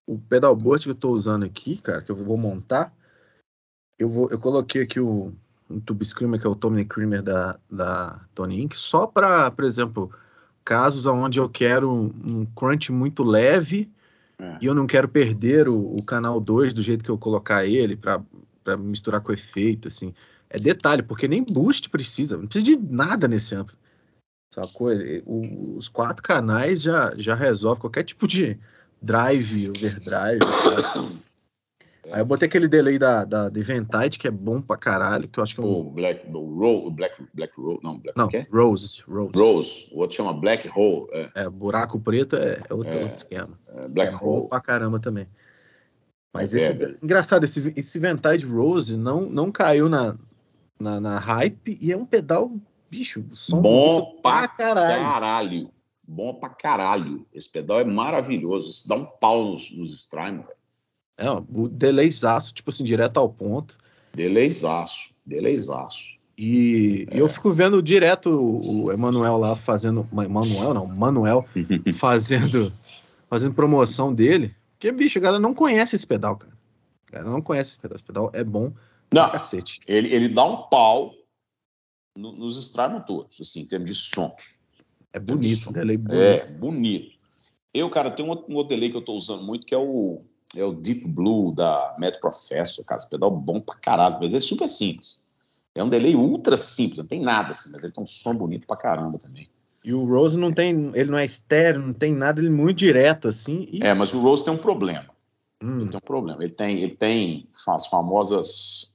o pedalboard que eu estou usando aqui, cara, que eu vou montar, eu, vou, eu coloquei aqui o um tube screamer, que é o Tommy Creamer da, da Tony Inc., só para, por exemplo, casos onde eu quero um, crunch muito leve é. e eu não quero perder o, o canal 2 do jeito que eu colocar ele para misturar com efeito, assim. É detalhe, porque nem boost precisa, não precisa de nada nesse amplo. Sacou? Os quatro canais já, já resolve qualquer tipo de drive, overdrive. Aí eu botei aquele delay da, da, da Eventide, que é bom pra caralho, que eu acho que é um... O Black, o Ro, Black, Black Rose, não, Black, não, Rose, Rose. Rose, o outro chama Black Hole. É, é buraco preto é, é outro, é, outro esquema. É, Black é Hole. pra caramba também. Mas é, esse, engraçado, esse, esse Eventide Rose não, não caiu na, na, na hype e é um pedal, bicho, som bom pra caralho. caralho. Bom pra caralho. Esse pedal é maravilhoso. Isso dá um pau nos, nos Strymon, velho. É, o delayzaço, tipo assim, direto ao ponto. Delayzaço, delayzaço. E, é. eu fico vendo direto o Emanuel lá fazendo. Emanuel não, Manuel fazendo, fazendo promoção dele. Porque, bicho, a galera não conhece esse pedal, cara. A galera não conhece esse pedal. Esse pedal é bom não, cacete. Ele, ele dá um pau no, nos Strymon todos, assim, em termos de som. É bonito, delay bonito. É, bonito. Eu, cara, tem um outro, um outro delay que eu tô usando muito, que é o é o Deep Blue da Met Professor, cara, esse pedal bom pra caralho, mas é super simples. É um delay ultra simples, não tem nada assim, mas ele tem um som bonito pra caramba também. E o Rose não tem, ele não é estéreo, não tem nada, ele é muito direto assim. E... É, mas o Rose tem um problema. Hum. Ele tem um problema. Ele tem, ele tem as famosas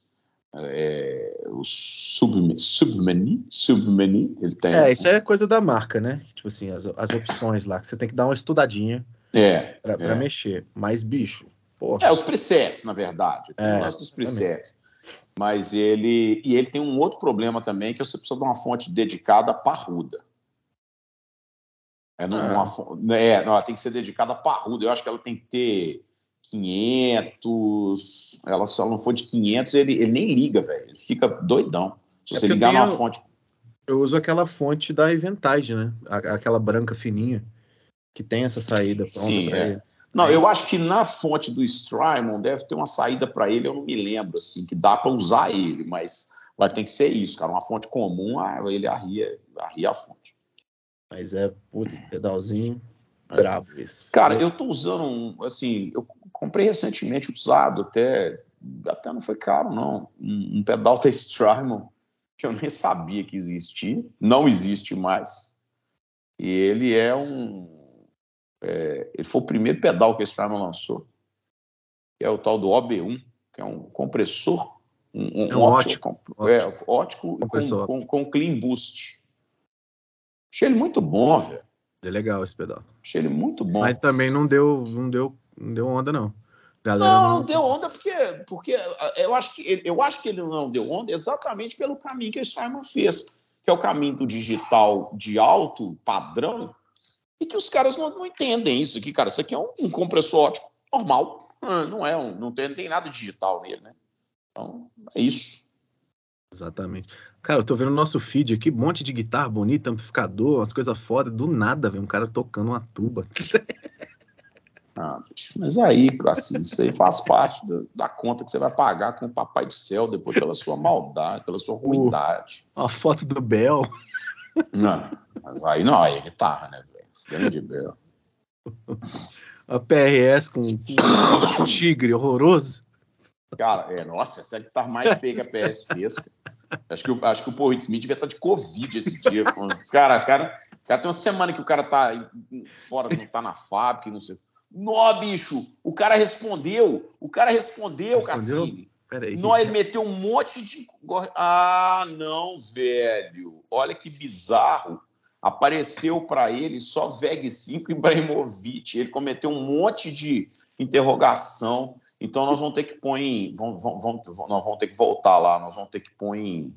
é, os submenu, submenu, submenu, ele tem. É, isso é coisa da marca, né? Tipo assim, as, as opções lá que você tem que dar uma estudadinha. É. Pra, é. mexer. Mas, bicho. Porra. É, os presets, na verdade. Tem é, o dos presets. Mas ele. E ele tem um outro problema também, que você precisa de uma fonte dedicada parruda. É, ah. é não, ela tem que ser dedicada parruda. Eu acho que ela tem que ter 500. Ela, se ela não for de 500, ele, ele nem liga, velho. Ele fica doidão. Se é você ligar numa fonte. Eu uso aquela fonte da Eventage, né? Aquela branca fininha que tem essa saída pronta Sim, é. ele. Não, eu acho que na fonte do Strymon deve ter uma saída para ele, eu não me lembro, assim, que dá para usar ele, mas vai ter que ser isso, cara. Uma fonte comum, ah, ele arria, arria a fonte. Mas é, putz, pedalzinho bravo isso. Cara, eu tô usando um, assim, eu comprei recentemente usado, até, até não foi caro, não. Um, um pedal da Strymon que eu nem sabia que existia, não existe mais. E ele é um é, ele foi o primeiro pedal que a Strymon lançou, que é o tal do OB1, que é um compressor, um, um, é um ótico, ótico, é, ótico com, com, com, clean boost. Achei ele muito bom, velho. É legal esse pedal. Achei ele muito bom. Mas também não deu, não deu, não deu onda não. Galera não, não, deu onda porque, porque eu acho que ele, eu acho que ele não deu onda exatamente pelo caminho que a Simon fez, que é o caminho do digital de alto padrão e que os caras não, não entendem isso aqui, cara. Isso aqui é um, um compressor ótico normal. Ah, não é um, não tem, não tem nada digital nele, né? Então, é isso. Exatamente. Cara, eu tô vendo o nosso feed aqui, um monte de guitarra bonita, amplificador, umas coisas foda, do nada, vem um cara tocando uma tuba. Ah, mas aí, assim, isso aí faz parte do, da conta que você vai pagar com o Papai do Céu depois pela sua maldade, pela sua ruindade. A foto do Bel. Não, mas aí não, aí é guitarra, né? Grande Bel. A PRS com um tigre horroroso. Cara, é, nossa, essa é a guitarra mais feia que a PS fez. Acho que, acho que o Paul Smith devia estar de Covid esse dia. Os caras, os caras, cara, tem uma semana que o cara tá fora, não tá na fábrica, não sei. Nó, bicho, o cara respondeu. O cara respondeu, respondeu? Cassini. Peraí. Nó, ele meteu um monte de. Ah, não, velho. Olha que bizarro apareceu para ele só VEG 5 e Ibrahimovic. Ele cometeu um monte de interrogação. Então nós vamos ter que pôr em, vamos, vamos, nós vamos ter que voltar lá, nós vamos ter que pôr em,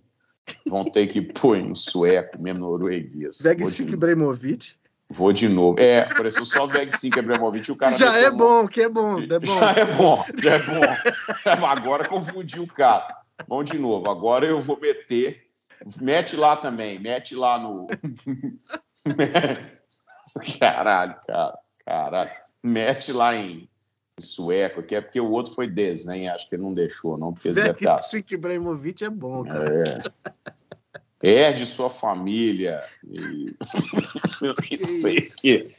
vamos ter que pôr em sueco, mesmo norueguês. VEG 5 e Ibrahimovic? Vou de novo. É, pareceu só VEG 5 Abramovich o cara. Já é bom, que é bom, é bom. Já é bom, já é bom. Agora confundi o cara. Vamos de novo. Agora eu vou meter. Mete lá também, mete lá no. Caralho, cara. Caralho. Mete lá em sueco, que é porque o outro foi desenho, acho que ele não deixou, não. Porque Vec estar... Ibrahimovic é bom, cara. É. Herde sua família. E... Eu nem sei que.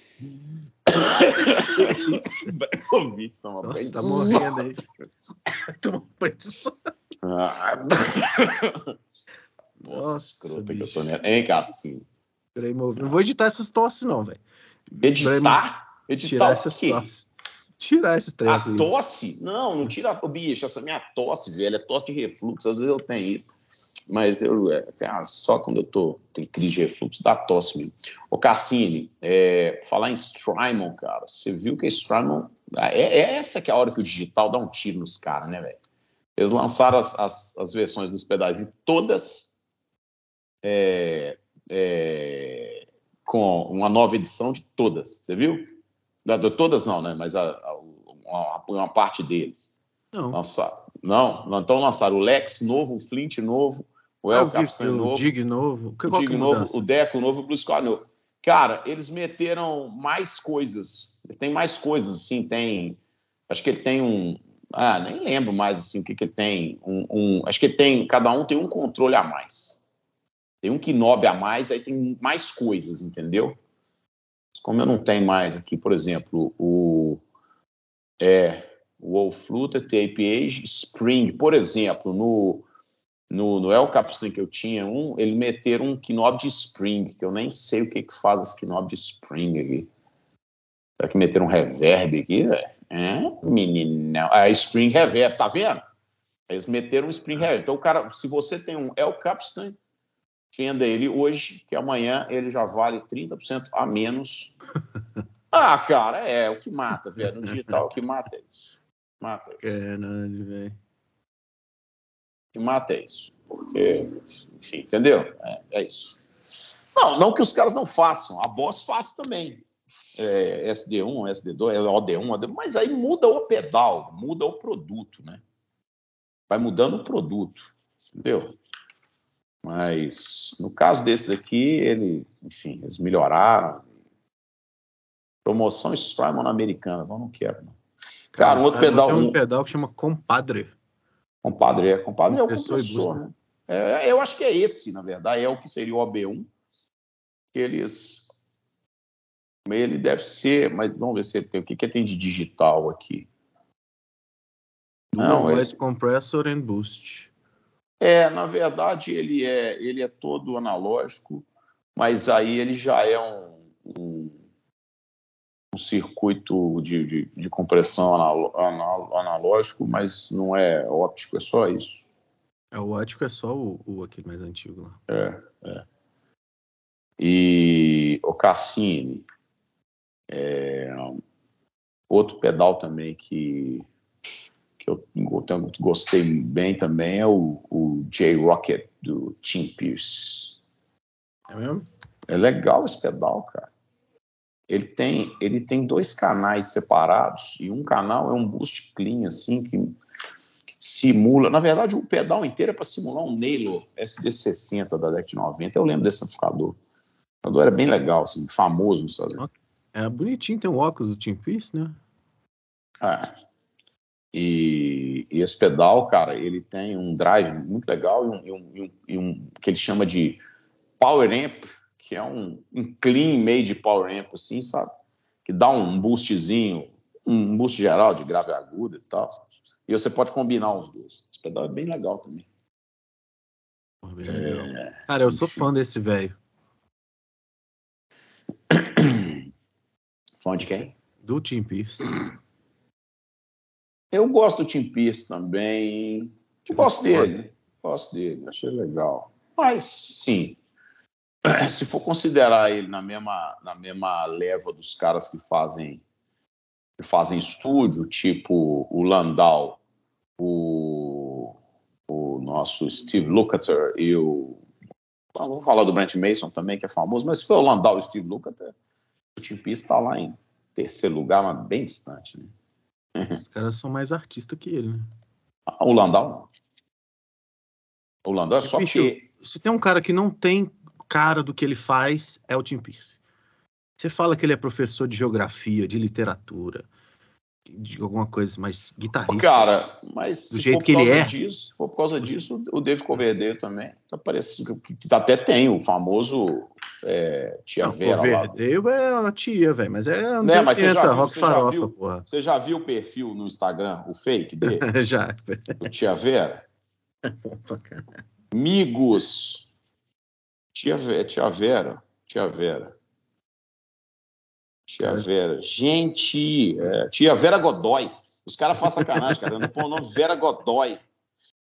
Ibrahimovic toma Nossa, tá morrendo aí. Toma banho de sono. Ah. Nossa, Nossa que eu tô nessa. Hein, Cassinho? Não vou editar essas tosses, não, velho. Editar? Editar Tirar essas tosses. Tirar esses trem. A tosse? Não, não tira a bicho. Essa minha tosse, velho, é tosse de refluxo. Às vezes eu tenho isso. Mas eu é, só quando eu tô tem crise de refluxo dá tosse mesmo. Ô Cassini, é, falar em Strymon, cara, você viu que a Strymon é, é, essa que é a hora que o digital dá um tiro nos caras, né, velho? Eles lançaram as, as, as, versões dos pedais e todas é, é, com uma nova edição de todas, você viu? De todas não, né? Mas a, a, uma, uma, parte deles. Não. Lançar, não, não, então lançaram o Lex novo, o Flint novo, o El Capitan novo, o Dig novo, o Dig novo, o Deco novo, o Blue Squad novo. Cara, eles meteram mais coisas. Tem mais coisas, assim, tem. Acho que ele tem um. Ah, nem lembro mais assim o que, que ele tem. Um, um, acho que tem. Cada um tem um controle a mais. Tem um knob a mais, aí tem mais coisas, entendeu? Como eu não tenho mais aqui, por exemplo, o. É, Wolf Flutter, TAPA, Spring, por exemplo, no no, no El Capitan que eu tinha um, ele meteram um knob de spring, que eu nem sei o que que faz esse knob de spring aqui. Será que meteram um reverb aqui, velho? É, meninão. Ah, spring reverb, tá vendo? Eles meteram um spring reverb. Então, o cara, se você tem um El Capitan, venda ele hoje, que amanhã ele já vale 30% a menos. Ah, cara, é o que mata, velho. No digital, o que mata é isso. Mata isso. Caralho, velho que mata é isso. Porque, enfim, entendeu? É, é, isso. Não, não que os caras não façam, a Boss faz também. É, SD1, SD2, OD1, OD1, mas aí muda o pedal, muda o produto, né? Vai mudando o produto, entendeu? Mas no caso desses aqui, ele, enfim, eles melhoraram. Promoção Strymon americanas, eu não quero, não. Cara, um outro pedal. Tem um, um pedal que chama Compadre. Compadre é, compadre é o compressor, né? É, eu acho que é esse, na verdade, é o que seria o OB1. Que eles. Ele deve ser, mas vamos ver se tem o que, que tem de digital aqui. Não, Voice é... Compressor and Boost. É, na verdade, ele é, ele é todo analógico, mas aí ele já é um, um um circuito de, de, de compressão analógico, mas não é óptico, é só isso. É, o óptico é só o, o aquele mais antigo lá. É, é. E o Cassini, é, outro pedal também que, que eu, gostei bem também é o, o J-Rocket do Tim Pierce. É mesmo? É legal esse pedal, cara ele tem, ele tem dois canais separados e um canal é um boost clean, assim, que, que simula. Na verdade, o pedal inteiro é para simular um Naylor SD60 da década de 90. Eu lembro desse amplificador. O amplificador era bem legal, assim, famoso nos Estados Unidos. É bonitinho, tem um óculos do Team Peace, né? É. E, e, esse pedal, cara, ele tem um drive muito legal e um, e um, e um que ele chama de Power Amp que é um, um clean meio de power amp, assim, sabe? Que dá um boostzinho, um boost geral de grave agudo e tal. E você pode combinar os dois. Esse pedal é bem legal também. É, Cara, eu sou fã desse velho. fã de quem? Do Tim Pierce. Eu gosto do Tim Pierce também. Eu gosto dele. Gosto dele, achei legal. Mas, sim, se for considerar ele na mesma, na mesma leva dos caras que fazem que fazem estúdio, tipo o Landau, o, o nosso Steve Lukather e o vamos falar do Brent Mason também, que é famoso, mas se for o Landau e o Steve Lukather, O Tim Peace está lá em terceiro lugar, mas bem distante, né? Os caras são mais artistas que ele, né? Ah, o Landau. O Landau é só Bicho, que. Se tem um cara que não tem cara do que ele faz, é o Tim Pierce. Você fala que ele é professor de geografia, de literatura, de alguma coisa mais guitarrista. Cara, mas do jeito que ele é. Disso, se for por causa disso, o David Coverdale também tá parecendo que, que até tem o famoso é, Tia Não, Vera. Coverdale é uma tia, velho, mas é né, mas você já viu, rock farofa, viu, porra. Você já viu o perfil no Instagram, o fake dele? já. o Tia Vera? Migos. Tia, Vera, tia Vera. Tia Vera. Tia Vera. Gente, é, tia Vera Godoy. Os caras fazem sacanagem, cara. Não põe o nome Vera Godoy.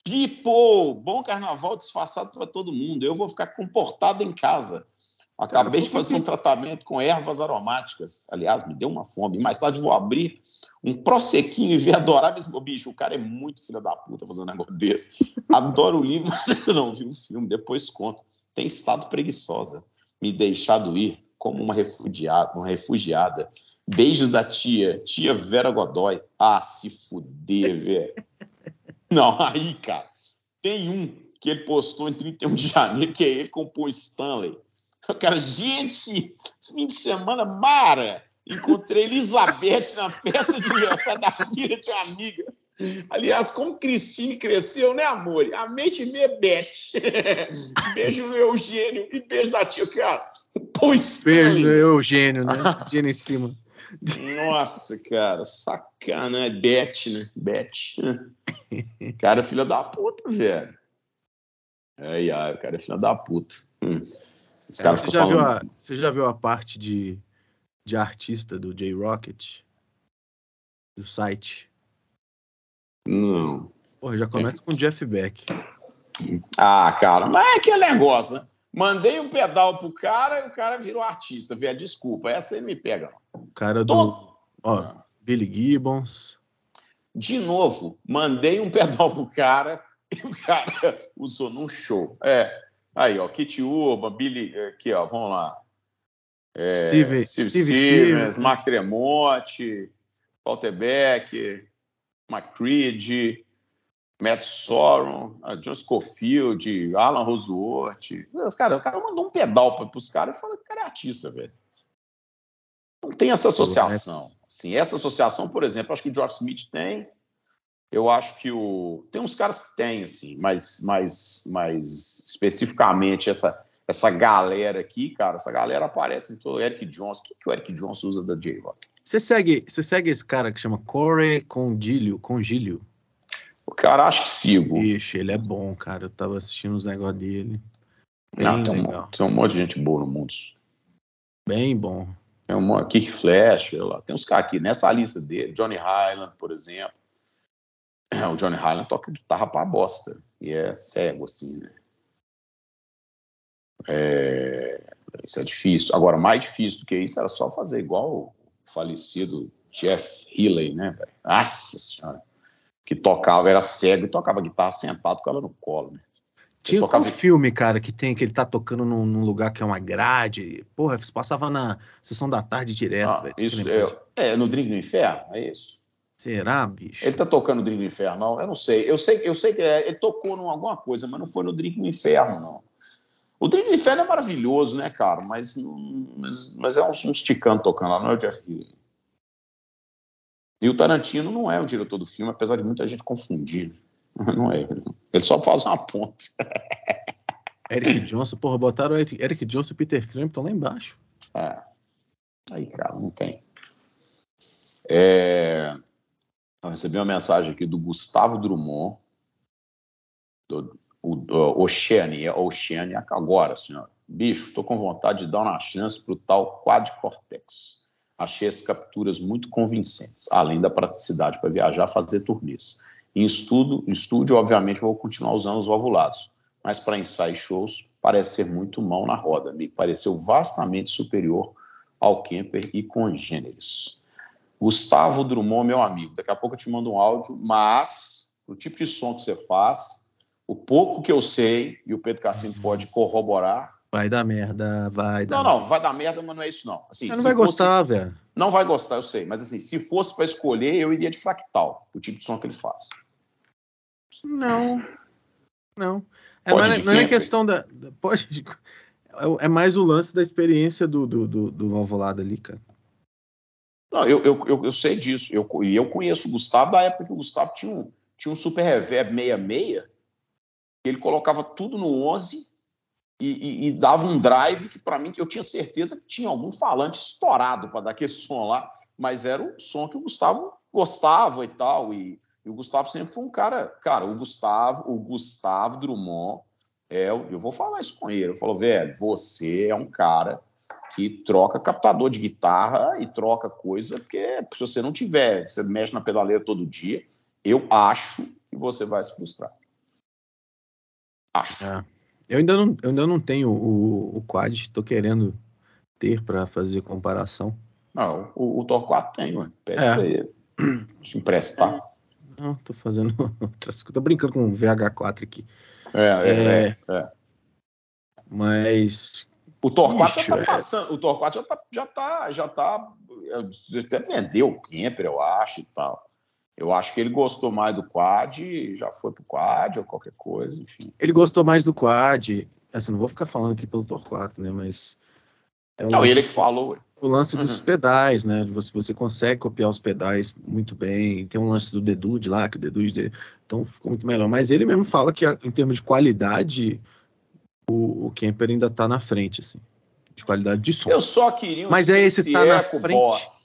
Pipo, bom carnaval disfarçado para todo mundo. Eu vou ficar comportado em casa. Acabei de fazer um tratamento com ervas aromáticas. Aliás, me deu uma fome. Mais tarde vou abrir um prossequinho e ver adoráveis. Bicho, o cara é muito filho da puta fazendo um negócio desse. Adoro o livro, mas eu não vi o filme. Depois conto. Tem estado preguiçosa. Me deixado ir como uma refugiada, uma refugiada. Beijos da tia, tia Vera Godoy. Ah, se fuder, velho. Não, aí, cara, tem um que ele postou em 31 de janeiro, que é ele com o Paul Stanley. O cara, gente, fim de semana, Mara, encontrei Elizabeth na festa de aniversário da filha de uma amiga. Aliás, como Cristine cresceu, né, amor? A mente me Beth. beijo no Eugênio e beijo da tia, cara. Pois Beijo no Eugênio, né? Eugênio em cima. Nossa, cara, sacana, é Beth, né? Beth. Cara, filha da puta, velho. Ai, ai, o cara é filha da puta. Hum. Caras você, já falando... viu a, você já viu a parte de, de artista do J-Rocket? Do site? Não. Porra, já começa é. com Jeff Beck. Ah, cara, mas é aquele negócio, né? Mandei um pedal pro cara e o cara virou artista, velho. Desculpa, essa aí me pega. O cara do. Ó. Billy Gibbons. De novo, mandei um pedal pro cara e o cara usou num show. É. Aí, ó, Kit Urban, Billy. Aqui, ó, vamos lá. É, Steve, Steve, Steve Stevens, Stevens. Mark Tremonti, Walter Beck, McCreed, Matt Sorum, John Scofield, Alan Roseworth. Cara, o cara mandou um pedal para os caras e falou que o cara é artista, velho. Não tem essa associação. Assim, essa associação, por exemplo, acho que o George Smith tem. Eu acho que o. Tem uns caras que tem, assim, mas, mas, mas especificamente essa, essa galera aqui, cara, essa galera aparece em todo. Eric Jones. O que, que o Eric Jones usa da J-Rock? Você segue, você segue esse cara que chama Corey Congilio? Congilio? O cara acho que sigo. Ixi, ele é bom, cara. Eu tava assistindo os negócios dele. Bem Não, tem, legal. Um, tem um monte de gente boa no mundo. Bem bom. Tem um Kick Flash, lá. tem uns caras aqui nessa lista dele. Johnny Highland, por exemplo. O Johnny Highland toca guitarra pra bosta. E é cego, assim, né? É... Isso é difícil. Agora, mais difícil do que isso era só fazer igual falecido Jeff Healey, né, velho? Nossa senhora. Que tocava, era cego e tocava guitarra sentado com ela no colo, né? Tinha tocava... um filme, cara, que tem que ele tá tocando num, num, lugar que é uma grade. Porra, passava na sessão da tarde direto, ah, velho. Isso é, é, no Drink do Inferno, é isso. Será, bicho? Ele tá tocando no Drink do Inferno, não? Eu não sei. Eu sei, eu sei que é, ele tocou em alguma coisa, mas não foi no Drink do Inferno, não. O Drink do Inferno é maravilhoso, né, cara? Mas, mas, mas é um, um esticando tocando lá, não é o Jeff Healey. E o Tarantino não é o diretor do filme, apesar de muita gente confundir. Não é. Ele só faz uma ponta. Eric Johnson, porra, botaram Eric, Eric Johnson e Peter Frampton lá embaixo. É. Aí, cara, não tem. É... Eu recebi uma mensagem aqui do Gustavo Drummond, do, o, Oceania, Oceania, agora, senhor. Bicho, tô com vontade de dar uma chance pro tal quadcortex. Achei as capturas muito convincentes, além da praticidade para viajar, fazer turnês. Em estudo, em estúdio, obviamente, vou continuar usando os ovulados, mas para ensaios shows parece ser muito mão na roda. Me pareceu vastamente superior ao Kemper e congêneres. Gustavo Drummond, meu amigo, daqui a pouco eu te mando um áudio, mas o tipo de som que você faz, o pouco que eu sei, e o Pedro Cassino pode corroborar, Vai dar merda, vai dar. Não, não, vai dar merda, mas não é isso, não. Assim, não vai fosse... gostar, velho. Não vai gostar, eu sei. Mas assim, se fosse para escolher, eu iria de fractal, o tipo de som que ele faz. Não. Não. É, não, é, não é questão da. Pode. É, é mais o lance da experiência do, do, do, do Valvolada ali, cara. Não, eu, eu, eu, eu, sei disso. Eu, e eu conheço o Gustavo da época que o Gustavo tinha um, tinha um Super Reverb 66, que ele colocava tudo no 11 e, e, e dava um drive que, para mim, eu tinha certeza que tinha algum falante estourado para dar aquele som lá, mas era o som que o Gustavo gostava e tal. E, e o Gustavo sempre foi um cara. Cara, o Gustavo, o Gustavo Drummond, é, eu vou falar isso com ele. Eu falo, velho, você é um cara que troca captador de guitarra e troca coisa, porque se você não tiver, você mexe na pedaleira todo dia, eu acho que você vai se frustrar. Acho. É. Eu, ainda não, eu ainda não tenho o, o quad, estou querendo ter para fazer comparação. Não, o, o Torquato tem, mano. Pede é. para ele. Te emprestar. É. Não, tô fazendo outras coisas. Tô brincando com o VH4 aqui. É, é, é. é. é. Mas o Torquato já tá é. passando, o Torquato já tá, já tá, já tá, até vendeu o Kemper, eu acho e tal. Eu acho que ele gostou mais do quad, já foi pro quad ou qualquer coisa, enfim. Ele gostou mais do quad. Assim, não vou ficar falando aqui pelo Torquato, né? Mas. É um não, lance, ele que falou. O lance dos uhum. pedais, né? Você, você consegue copiar os pedais muito bem. Tem um lance do Dedude lá, que o Dedude dele. Então ficou muito melhor. Mas ele mesmo fala que, em termos de qualidade, o, o Kemper ainda está na frente, assim, de qualidade de som. Eu só queria um Mas é esse tá na frente. Boss.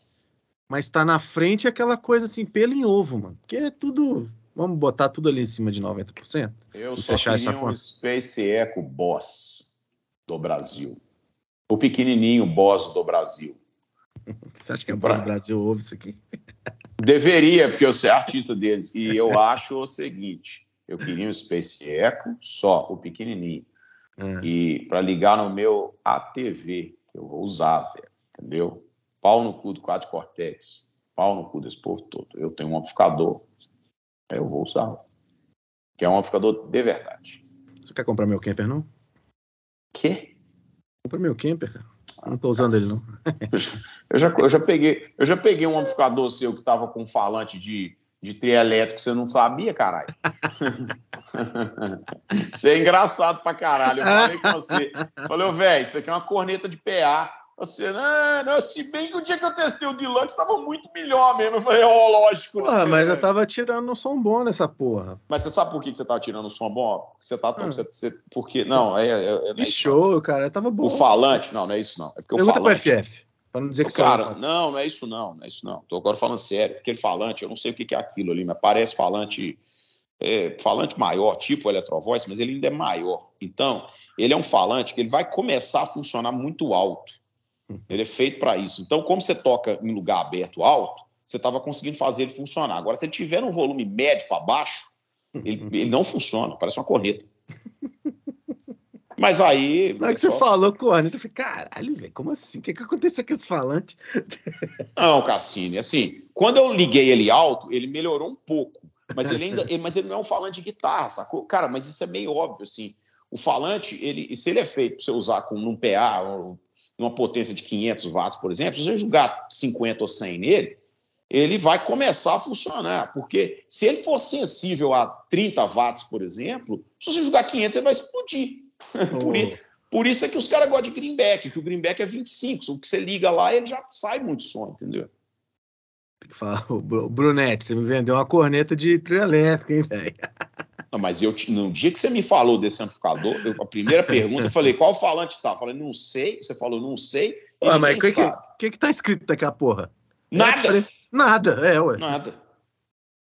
Mas tá na frente aquela coisa assim, pelo em ovo, mano. Que é tudo. Vamos botar tudo ali em cima de 90%? Eu só fechar queria essa um conta. Space Echo Boss do Brasil. O pequenininho Boss do Brasil. Você acha que a Boss do Brasil ouve isso aqui? Deveria, porque eu sou artista deles. E eu acho o seguinte: eu queria um Space Echo, só, o pequenininho. É. E para ligar no meu ATV, eu vou usar, velho, entendeu? Pau no cu do quadro Cortex, pau no cu desse povo todo. Eu tenho um amplificador, eu vou usar. Que é um amplificador de verdade. Você quer comprar meu camper, não? Quê? Compra meu camper, cara. Não tô usando ele, não. eu, já, eu, já peguei, eu já peguei um amplificador seu que tava com falante de de trio elétrico você não sabia, caralho. Você é engraçado pra caralho. Eu falei com você. Falei, velho, isso aqui é uma corneta de PA. Você, não, não, se bem que o dia que eu testei o Deluxe estava muito melhor mesmo. Eu falei, ó, oh, lógico. Porra, né, mas eu tava tirando um som bom nessa porra. Mas você sabe por que você tava tirando um som bom? Você tá. Hum. Você, você, porque. Não, é. é, é, é show, cara. Tava bom. O falante, não, não é isso, não. É porque Pergunta o falante. FF. Para não dizer que Cara, não, não é isso não, não é isso não. Tô agora falando sério. Aquele falante, eu não sei o que é aquilo ali, mas parece falante, é, falante maior, tipo Electrovoice, mas ele ainda é maior. Então, ele é um falante que ele vai começar a funcionar muito alto. Ele é feito para isso. Então, como você toca em lugar aberto alto, você estava conseguindo fazer ele funcionar. Agora, se ele tiver um volume médio para baixo, ele, ele não funciona, parece uma corneta. Mas aí. Na hora que você falou com o Anitta, eu falei, caralho, velho, como assim? O que, que aconteceu com esse falante? Não, Cassini, assim, quando eu liguei ele alto, ele melhorou um pouco. Mas ele ainda. ele, mas ele não é um falante de guitarra, sacou? Cara, mas isso é meio óbvio, assim. O falante, ele, se ele é feito para você usar com num PA, numa potência de 500 watts, por exemplo, se você jogar 50 ou 100 nele, ele vai começar a funcionar. Porque se ele for sensível a 30 watts, por exemplo, se você jogar 500, ele vai explodir. por, oh. por, isso é que os caras gostam de greenback, que o greenback é 25. O que você liga lá, ele já sai muito som, entendeu? O Brunete, você me vendeu uma corneta de trio elétrico, hein, velho? Não, mas eu, no dia que você me falou desse amplificador, eu, a primeira pergunta, eu falei, qual falante tá? Eu falei, não sei. Você falou, não sei. Ué, mas o que, que, que, que tá escrito daquela porra? Nada. Nada, é, ué. Nada.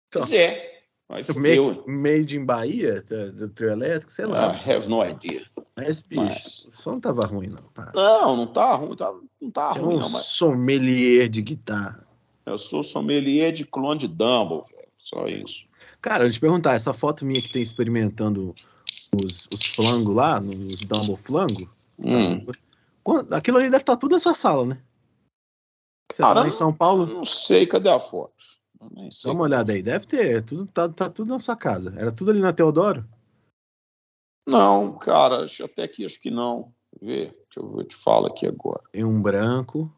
Então. Pois é. Aí fudeu. Made in Bahia, do trio elétrico, sei lá. I have no idea. Mas, bicho, mas... o som não tava ruim, não. Pá. Não, não tá ruim, tá, não tá Você ruim, é um não. Mas... sommelier de guitarra. Eu sou sommelier de clone de Dumble, velho. Só isso. Cara, eu te perguntar, essa foto minha que tem experimentando os, os flangos lá, nos Dumble flango, hum. aquilo ali deve estar tá tudo na sua sala, né? Você Cara, tá em São Paulo? Não sei, cadê a foto? Dá uma olhada aí, deve ter. Tudo, tá, tá tudo na sua casa. Era tudo ali na Teodoro? Não, cara, até aqui acho que não. Vê, deixa eu ver, te falo aqui agora. Tem um branco,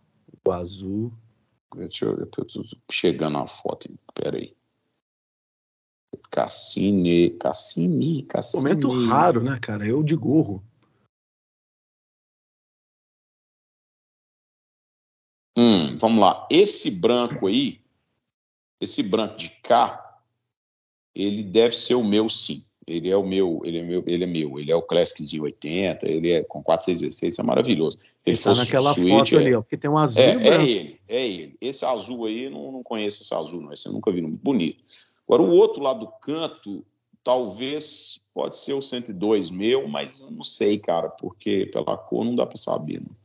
o azul. Deixa eu ver, eu tô chegando a foto, peraí. Cassini, Cassini, Cassini. Momento raro, né, cara? Eu de gorro. Hum, vamos lá. Esse branco aí, esse branco de cá, ele deve ser o meu, sim. Ele é o meu, ele é meu, ele é meu. Ele é o Classic 80, ele é com 4616, isso é maravilhoso. Ele, tá naquela foto é, ali, ó, porque tem um azul é, é ele, é ele. Esse azul aí, não, não conheço esse azul, não. Esse eu nunca vi, muito bonito. Agora, o outro lado do canto, talvez pode ser o 102 meu, mas eu não sei, cara, porque pela cor não dá para saber. Não.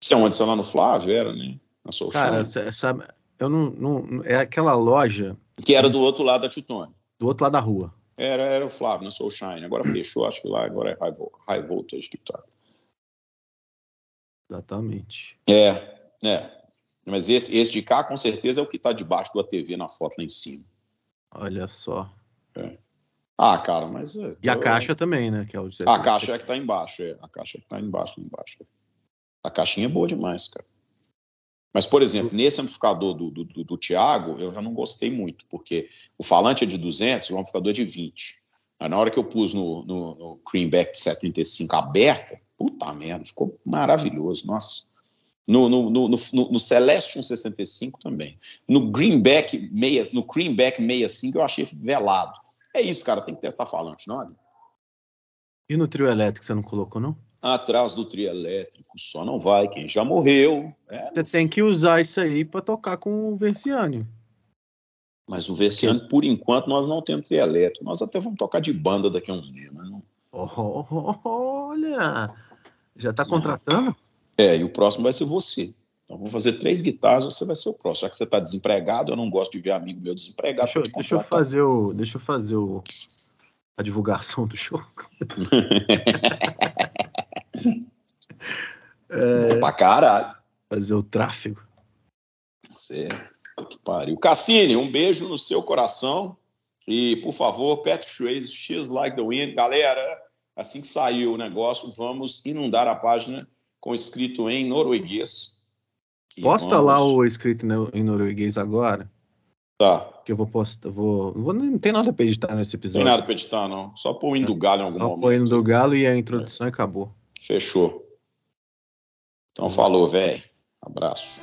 Você é onde? Você é lá no Flávio, era, né? Na sua Cara, sabe, eu não, não, É aquela loja. Que era do outro lado da Titone. Do outro lado da rua. Era, era o Flávio, na Soul Shine. Agora fechou, acho que lá agora é High, high Voltage que tá. Exatamente. É, é. Mas esse, esse de cá, com certeza, é o que tá debaixo da TV na foto lá em cima. Olha só. É. Ah, cara, mas. É, e a caixa também, né? Que é o a caixa é que tá embaixo, é. A caixa é que tá embaixo, embaixo. A caixinha é boa demais, cara. Mas, por exemplo, nesse amplificador do, do, do, do Thiago, eu já não gostei muito, porque o falante é de 200 e o amplificador é de 20. Aí, na hora que eu pus no, no, no Greenback 75 aberta, puta merda, ficou maravilhoso, nossa. No, no, no, no, no Celestion 65 também. No Greenback, meia, no Greenback 65 eu achei velado. É isso, cara, tem que testar falante, não é? E no trio elétrico você não colocou, não? Atrás do trio elétrico, só não vai quem já morreu. É, você tem que usar isso aí para tocar com o Versiani. Mas o Versiani, por enquanto, nós não temos trio elétrico. Nós até vamos tocar de banda daqui a uns dias, mas não. Olha! Já está contratando? É, e o próximo vai ser você. Então, vou fazer três guitarras, você vai ser o próximo. Já que você está desempregado, eu não gosto de ver amigo meu desempregado. Deixa, deixa eu fazer o, deixa eu fazer o, a divulgação do show. é, pra caralho. Fazer o tráfego. Você, que pariu. Cassini, um beijo no seu coração. E, por favor, Patrick Swayze, X Like the Wind. Galera, assim que saiu o negócio, vamos inundar a página com escrito em norueguês. Posta vamos... lá o escrito em norueguês agora. Tá. Que eu vou postar. Vou, vou, não tem nada pra editar nesse episódio. Não tem nada pra editar, não. Só pôr o hino do galo em algum Só momento. Só pôr o hino do galo e a introdução é. acabou. Fechou. Então falou, velho. Abraço.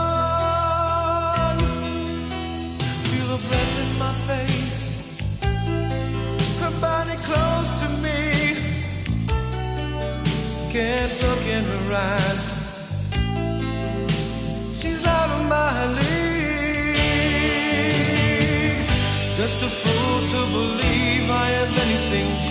Breath in my face, her body close to me. Can't look in her eyes. She's out of my league. Just a fool to believe I have anything.